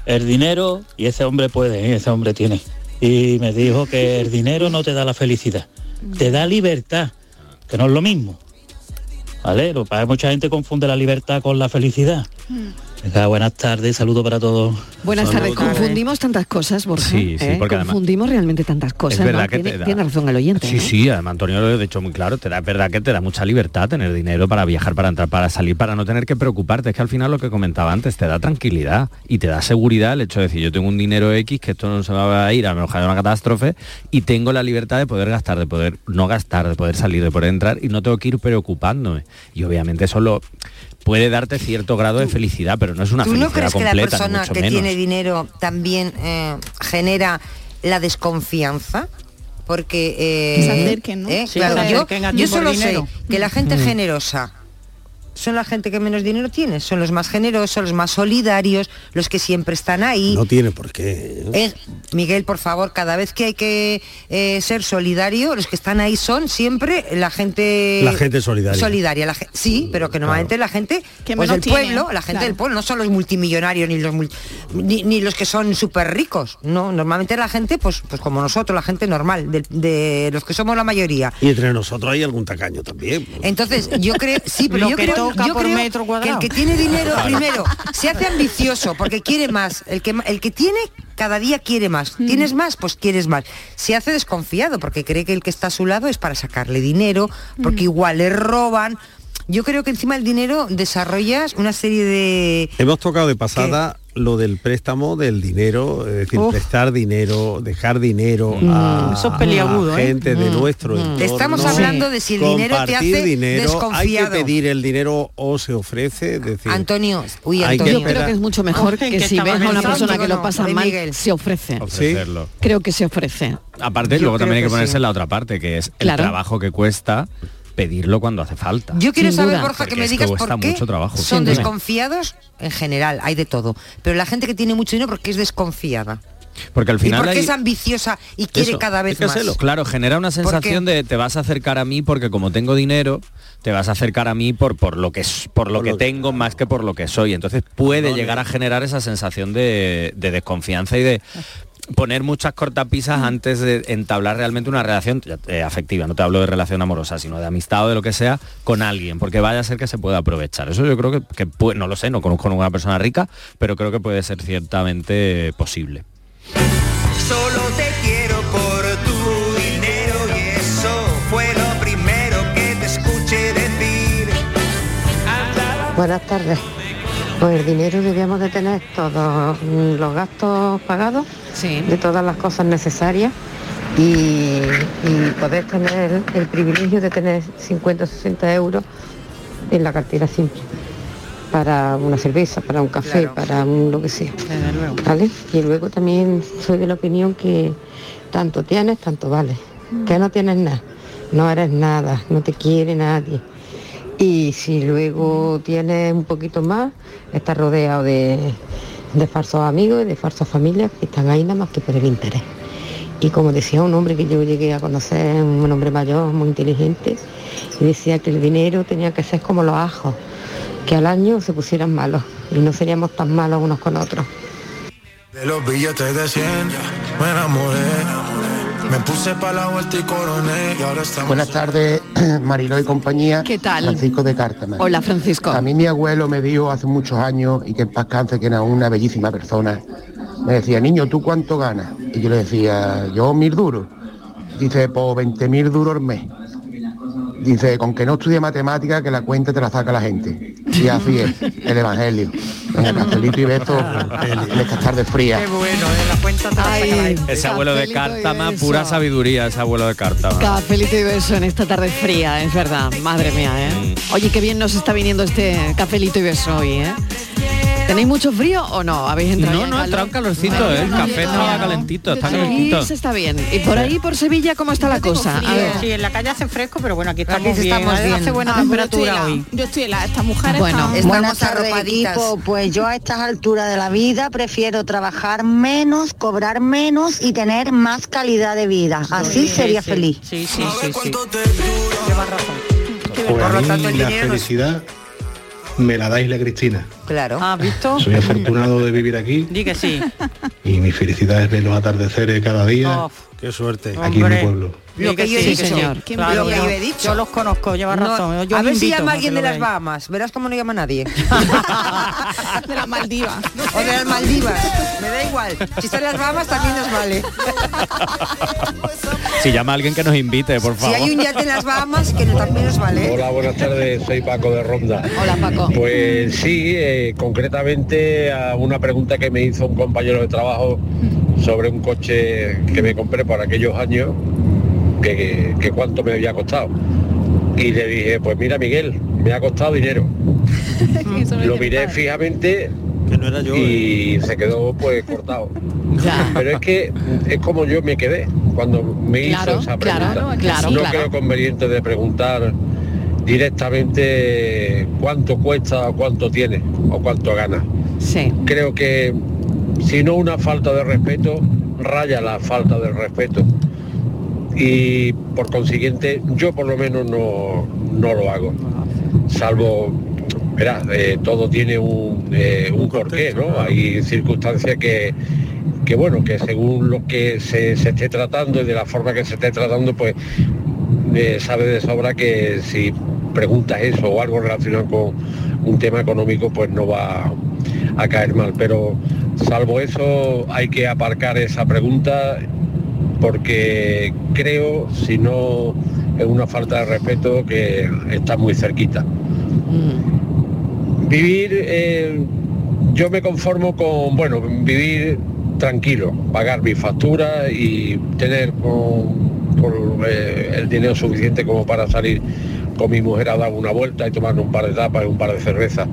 el dinero, y ese hombre puede, ¿eh? ese hombre tiene. Y me dijo que el dinero no te da la felicidad, te da libertad, que no es lo mismo. ¿Vale? Lo mucha gente confunde la libertad con la felicidad. Venga, buenas tardes, saludo para todos. Buenas tardes. Confundimos tantas cosas, Borja. Sí, sí, ¿eh? porque además- Confundimos realmente tantas cosas. es verdad ¿no? que tiene, te da- tiene razón el oyente. Sí, ¿eh? sí, además Antonio lo ha dicho muy claro, te da, es verdad que te da mucha libertad tener dinero para viajar, para entrar, para salir, para no tener que preocuparte. Es que al final lo que comentaba antes, te da tranquilidad y te da seguridad el hecho de decir, yo tengo un dinero X que esto no se va a ir a lo mejor hay una catástrofe y tengo la libertad de poder gastar, de poder no gastar, de poder salir, de poder entrar y no tengo que ir preocupándome. Y obviamente eso lo puede darte cierto grado de felicidad, pero no es una ¿Tú felicidad no crees que la persona mucho que menos. tiene dinero también eh, genera la desconfianza? Porque eh, Que se acerquen, ¿no? eh, Sí, claro, que se yo, acerquen solo dinero. sé que la gente Mm. generosa son la gente que menos dinero tiene, son los más generosos, los más solidarios, los que siempre están ahí. No tiene por qué. ¿eh? Eh, Miguel, por favor, cada vez que hay que eh, ser solidario, los que están ahí son siempre la gente... La gente solidaria. Solidaria, la ge- sí, pero que normalmente la gente Que pues del tiene, pueblo, la gente claro. del pueblo, no son los multimillonarios ni los mul- ni, ni los que son súper ricos, no, normalmente la gente, pues, pues como nosotros, la gente normal, de, de los que somos la mayoría. Y entre nosotros hay algún tacaño también. Entonces, yo creo, sí, pero yo que creo, yo por creo metro que el que tiene dinero primero se hace ambicioso porque quiere más. El que, el que tiene cada día quiere más. ¿Tienes más? Pues quieres más. Se hace desconfiado porque cree que el que está a su lado es para sacarle dinero, porque igual le roban. Yo creo que encima del dinero desarrollas una serie de... Hemos tocado de pasada lo del préstamo del dinero, es decir, Uf. prestar dinero, dejar dinero Mm. a, Eso es peliagudo, a ¿eh? gente de Mm. nuestro Mm. entorno. Estamos hablando de si el dinero te hace dinero, desconfiado. Hay que pedir el dinero o se ofrece, decir, Antonio, uy, Antonio. Yo creo que es mucho mejor que, si ves a una persona que lo pasa mal, se ofrece. Ofrecerlo. Creo que se ofrece. Aparte, Yo luego también hay que que ponerse sí. en la otra parte, que es Claro. el trabajo que cuesta pedirlo cuando hace falta. Yo quiero Sin saber, duda. Borja, que Porque me digas por qué mucho trabajo. son desconfiados en general, hay de todo. Pero la gente que tiene mucho dinero, porque es desconfiada? Porque al ¿Y final por qué hay- es ambiciosa y quiere Eso, cada vez más? Claro, genera una sensación de te vas a acercar a mí porque como tengo dinero, te vas a acercar a mí por, por lo que es, por lo que tengo más que por lo que soy. Entonces puede llegar a generar esa sensación de, de desconfianza y de poner muchas cortapisas antes de entablar realmente una relación eh, afectiva, no te hablo de relación amorosa, sino de amistad o de lo que sea con alguien, porque vaya a ser que se pueda aprovechar. Eso yo creo que, que puede- no lo sé, no conozco ninguna persona rica, pero creo que puede ser ciertamente posible. Solo te quiero por tu dinero y eso fue lo primero que te escuché decir. Buenas tardes. Pues el dinero debíamos de tener todos mm, los gastos pagados de todas las cosas necesarias y, y poder tener el privilegio de tener 50 o 60 euros en la cartera simple para una cerveza, para un café, para un lo que sea. ¿Vale? Y luego también soy de la opinión que tanto tienes, tanto vale. Que no tienes nada, no eres nada, no te quiere nadie. Y si luego tienes un poquito más, estás rodeado de, falsos amigos y de falsas familias que están ahí nada más que por el interés. Y como decía un hombre que yo llegué a conocer, un hombre mayor, muy inteligente, y decía que el dinero tenía que ser como los ajos, que al año se pusieran malos y no seríamos tan malos unos con otros. De los billetes de 100 me enamoré. Me puse para la vuelta y coroné y ahora estamos... Buenas tardes, Mariló y compañía. ¿Qué tal? Francisco de Cártama. Hola, Francisco. A mí mi abuelo me dijo hace muchos años, y que en paz canse, que era una bellísima persona, me decía, niño, ¿tú cuánto ganas? Y yo le decía, yo mil duros. Dice, por 20 mil duros al mes. Dice, con que no estudie matemática, que la cuenta te la saca la gente. Y así es, el Evangelio. En el castellito y beso, el castar de fría. Qué bueno, ¿eh? la cuenta te la saca la gente. Ese abuelo de Cártama, pura sabiduría, ese abuelo de Cártama. Cafelito y beso en esta tarde fría, es verdad. Madre mía, ¿eh? Oye, qué bien nos está viniendo este cafelito y beso hoy, ¿eh? ¿Tenéis mucho frío o no? ¿Habéis entrado No, en no, ha entrado un calorcito, ¿eh? el café estaba calentito, está calentito. está bien. ¿Y por ahí, por Sevilla, cómo está la cosa? A ver. Sí, en la calle hace fresco, pero bueno, aquí estamos Aquí bien. estamos bien. Hace buena Ah, yo estoy temperatura helada. hoy. Yo estoy helada, estas mujeres Bueno, están- Estamos arropaditas. Pues yo a estas alturas de la vida prefiero trabajar menos, cobrar menos y tener más calidad de vida. Así Sí, sería sí, feliz. Sí, sí, sí, sí. Llevas razón. Pues Por a lo mí tanto, el la no felicidad me la dais la Cristina. Claro. ¿Has visto? Soy afortunado de vivir aquí Di que sí. y mi felicidad es ver los atardeceres cada día Oh, Qué suerte. aquí en mi pueblo. Lo Di que yo he sí, dicho. señor. ¿Quién- Claro, lo que yo- he dicho. Yo los conozco, llevas No, razón. Yo a ver si llama que alguien de las. Bahamas. Verás cómo no llama nadie. de las Maldivas. o de las Maldivas. Me da igual. Si está en las Bahamas también nos vale. Si llama a alguien que nos invite, por Si favor. hay un yate en las Bahamas, que no- también nos vale. Hola, buenas tardes, soy Paco de Ronda. Hola, Paco. Pues sí, eh, concretamente a una pregunta que me hizo un compañero de trabajo sobre un coche que me compré por aquellos años, que, que cuánto me había costado. Y le dije, pues mira Miguel, me ha costado dinero. Lo miré fijamente Que no era yo. eh. y se quedó pues cortado. Ya. Pero es que es como yo me quedé cuando me Claro, hizo esa claro, pregunta. claro, no claro. creo conveniente de preguntar directamente cuánto cuesta o cuánto tiene o cuánto gana. Sí. Creo que si no una falta de respeto, raya la falta de respeto. Y por consiguiente, yo por lo menos no, no lo hago. Salvo, verá, eh, todo tiene un, eh, un porqué, ¿no? Hay circunstancias que, que, bueno, que según lo que se, se esté tratando y de la forma que se esté tratando, pues eh, sabe de sobra que si preguntas eso o algo relacionado con un tema económico, pues no va a caer mal. Pero salvo eso, hay que aparcar esa pregunta porque creo, si no es una falta de respeto, que está muy cerquita. Vivir, eh, yo me conformo con, bueno, vivir tranquilo, pagar mi factura y tener con, con, eh, el dinero suficiente como para salir con mi mujer a dar una vuelta y tomar un par de tapas y un par de cervezas.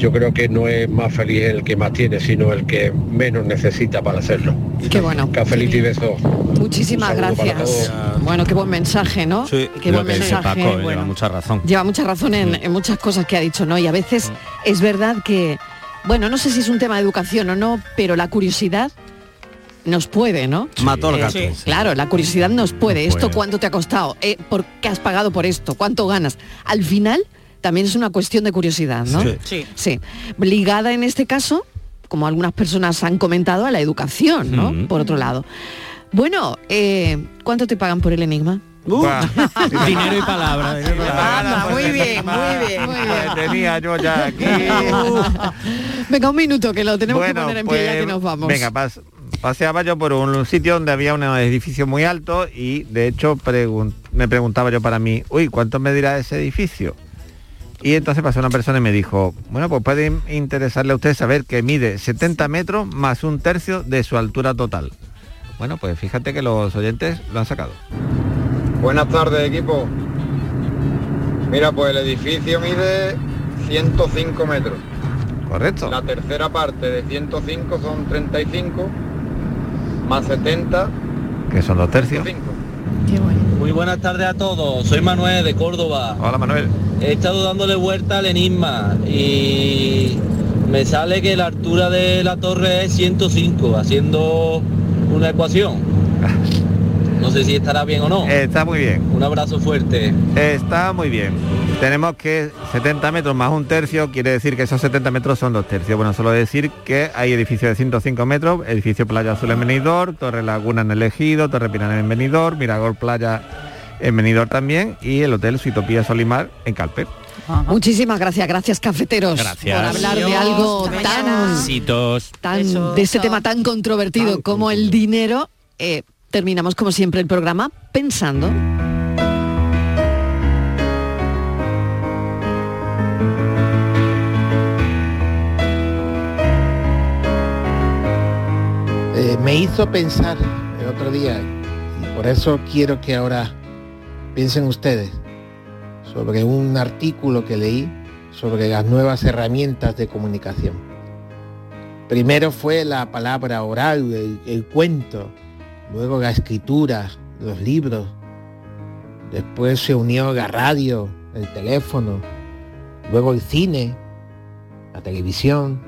Yo creo que no es más feliz el que más tiene, sino el que menos necesita para hacerlo. Qué bueno. Cafelito y besos. Muchísimas gracias. Bueno, qué buen mensaje, ¿no? Sí, qué lo buen que mensaje. Paco, lleva mucha razón. Lleva mucha razón en, en muchas cosas que ha dicho, ¿no? Y a veces es verdad que, bueno, no sé si es un tema de educación o no, pero la curiosidad nos puede, ¿no? Mató al Eh, gato. Claro, la curiosidad nos puede. Nos ¿Esto puede. cuánto te ha costado? Eh, ¿Por qué has pagado por esto? ¿Cuánto ganas? Al final también es una cuestión de curiosidad, ¿no? Sí. Sí. Sí. Ligada en este caso, como algunas personas han comentado, a la educación, ¿no? Mm. Por otro lado. Bueno, eh, ¿cuánto te pagan por el enigma? dinero y palabra. dinero y palabra. Anda, muy bien, muy bien. Muy bien. Tenía yo ya aquí. Venga, un minuto, que lo tenemos Bueno, que poner en pie ya pues, que nos vamos. Venga, pas- paseaba yo por un sitio donde había un edificio muy alto y de hecho pregun- me preguntaba yo para mí, uy, ¿cuánto me dirá ese edificio? Y entonces pasó una persona y me dijo, bueno, pues puede interesarle a usted saber que mide 70 metros más un tercio de su altura total. Bueno, pues fíjate que los oyentes lo han sacado. Buenas tardes, equipo. Mira, pues el edificio mide 105 metros. Correcto. La tercera parte de 105 son 35, más 70, Que son dos tercios. 5. Muy buenas tardes a todos, soy Manuel de Córdoba. Hola Manuel. He estado dándole vuelta al enigma y me sale que la altura de la torre es 105, haciendo una ecuación. No sé si estará bien o no. Está muy bien. Un abrazo fuerte. Está muy bien. Tenemos que 70 metros más un tercio, quiere decir que esos 70 metros son dos tercios. Bueno, solo decir que hay edificios de 105 metros, edificio Playa Azul en Benidorm, Torre Laguna en El Ejido, Torre Pinar en Benidorm, Mirador Playa en Benidorm también y el Hotel Suitopía Solimar en Calpe. Muchísimas gracias, gracias cafeteros Gracias. por hablar de algo tan, tan de este eso. tema tan controvertido como el dinero. Eh, terminamos como siempre el programa pensando. Eh, me hizo pensar el otro día, y por eso quiero que ahora piensen ustedes, sobre un artículo que leí sobre las nuevas herramientas de comunicación. Primero fue la palabra oral, el, el cuento, luego la escritura, los libros. Después se unió la radio, el teléfono, luego el cine, la televisión.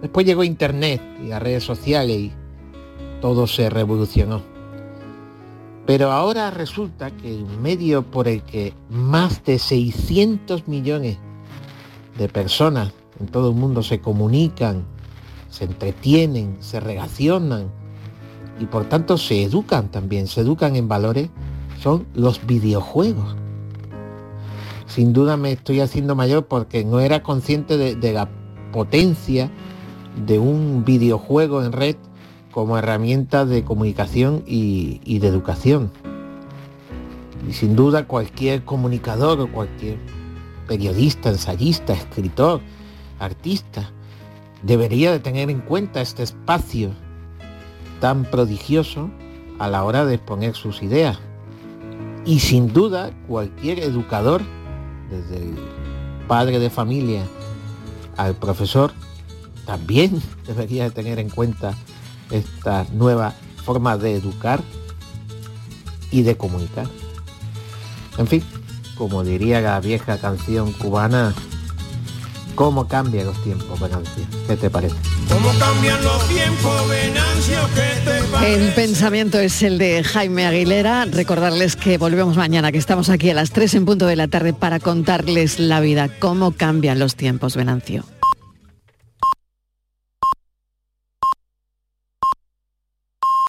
Después llegó internet y las redes sociales y todo se revolucionó. Pero ahora resulta que el medio por el que más de 600 millones de personas en todo el mundo se comunican, se entretienen, se relacionan y por tanto se educan también, se educan en valores, son los videojuegos. Sin duda me estoy haciendo mayor porque no era consciente de, la potencia de un videojuego en red como herramienta de comunicación y, y de educación. Y sin duda cualquier comunicador o cualquier periodista, ensayista, escritor, artista, debería de tener en cuenta este espacio tan prodigioso a la hora de exponer sus ideas. Y sin duda cualquier educador, desde el padre de familia al profesor, también debería de tener en cuenta esta nueva forma de educar y de comunicar. En fin, como diría la vieja canción cubana, ¿cómo cambian los tiempos, Venancio? ¿Qué te parece? ¿Cómo cambian los tiempos, Venancio? ¿Qué te El pensamiento es el de Jaime Aguilera. Recordarles que volvemos mañana, que estamos aquí a las 3 en punto de la tarde para contarles la vida, cómo cambian los tiempos, Venancio.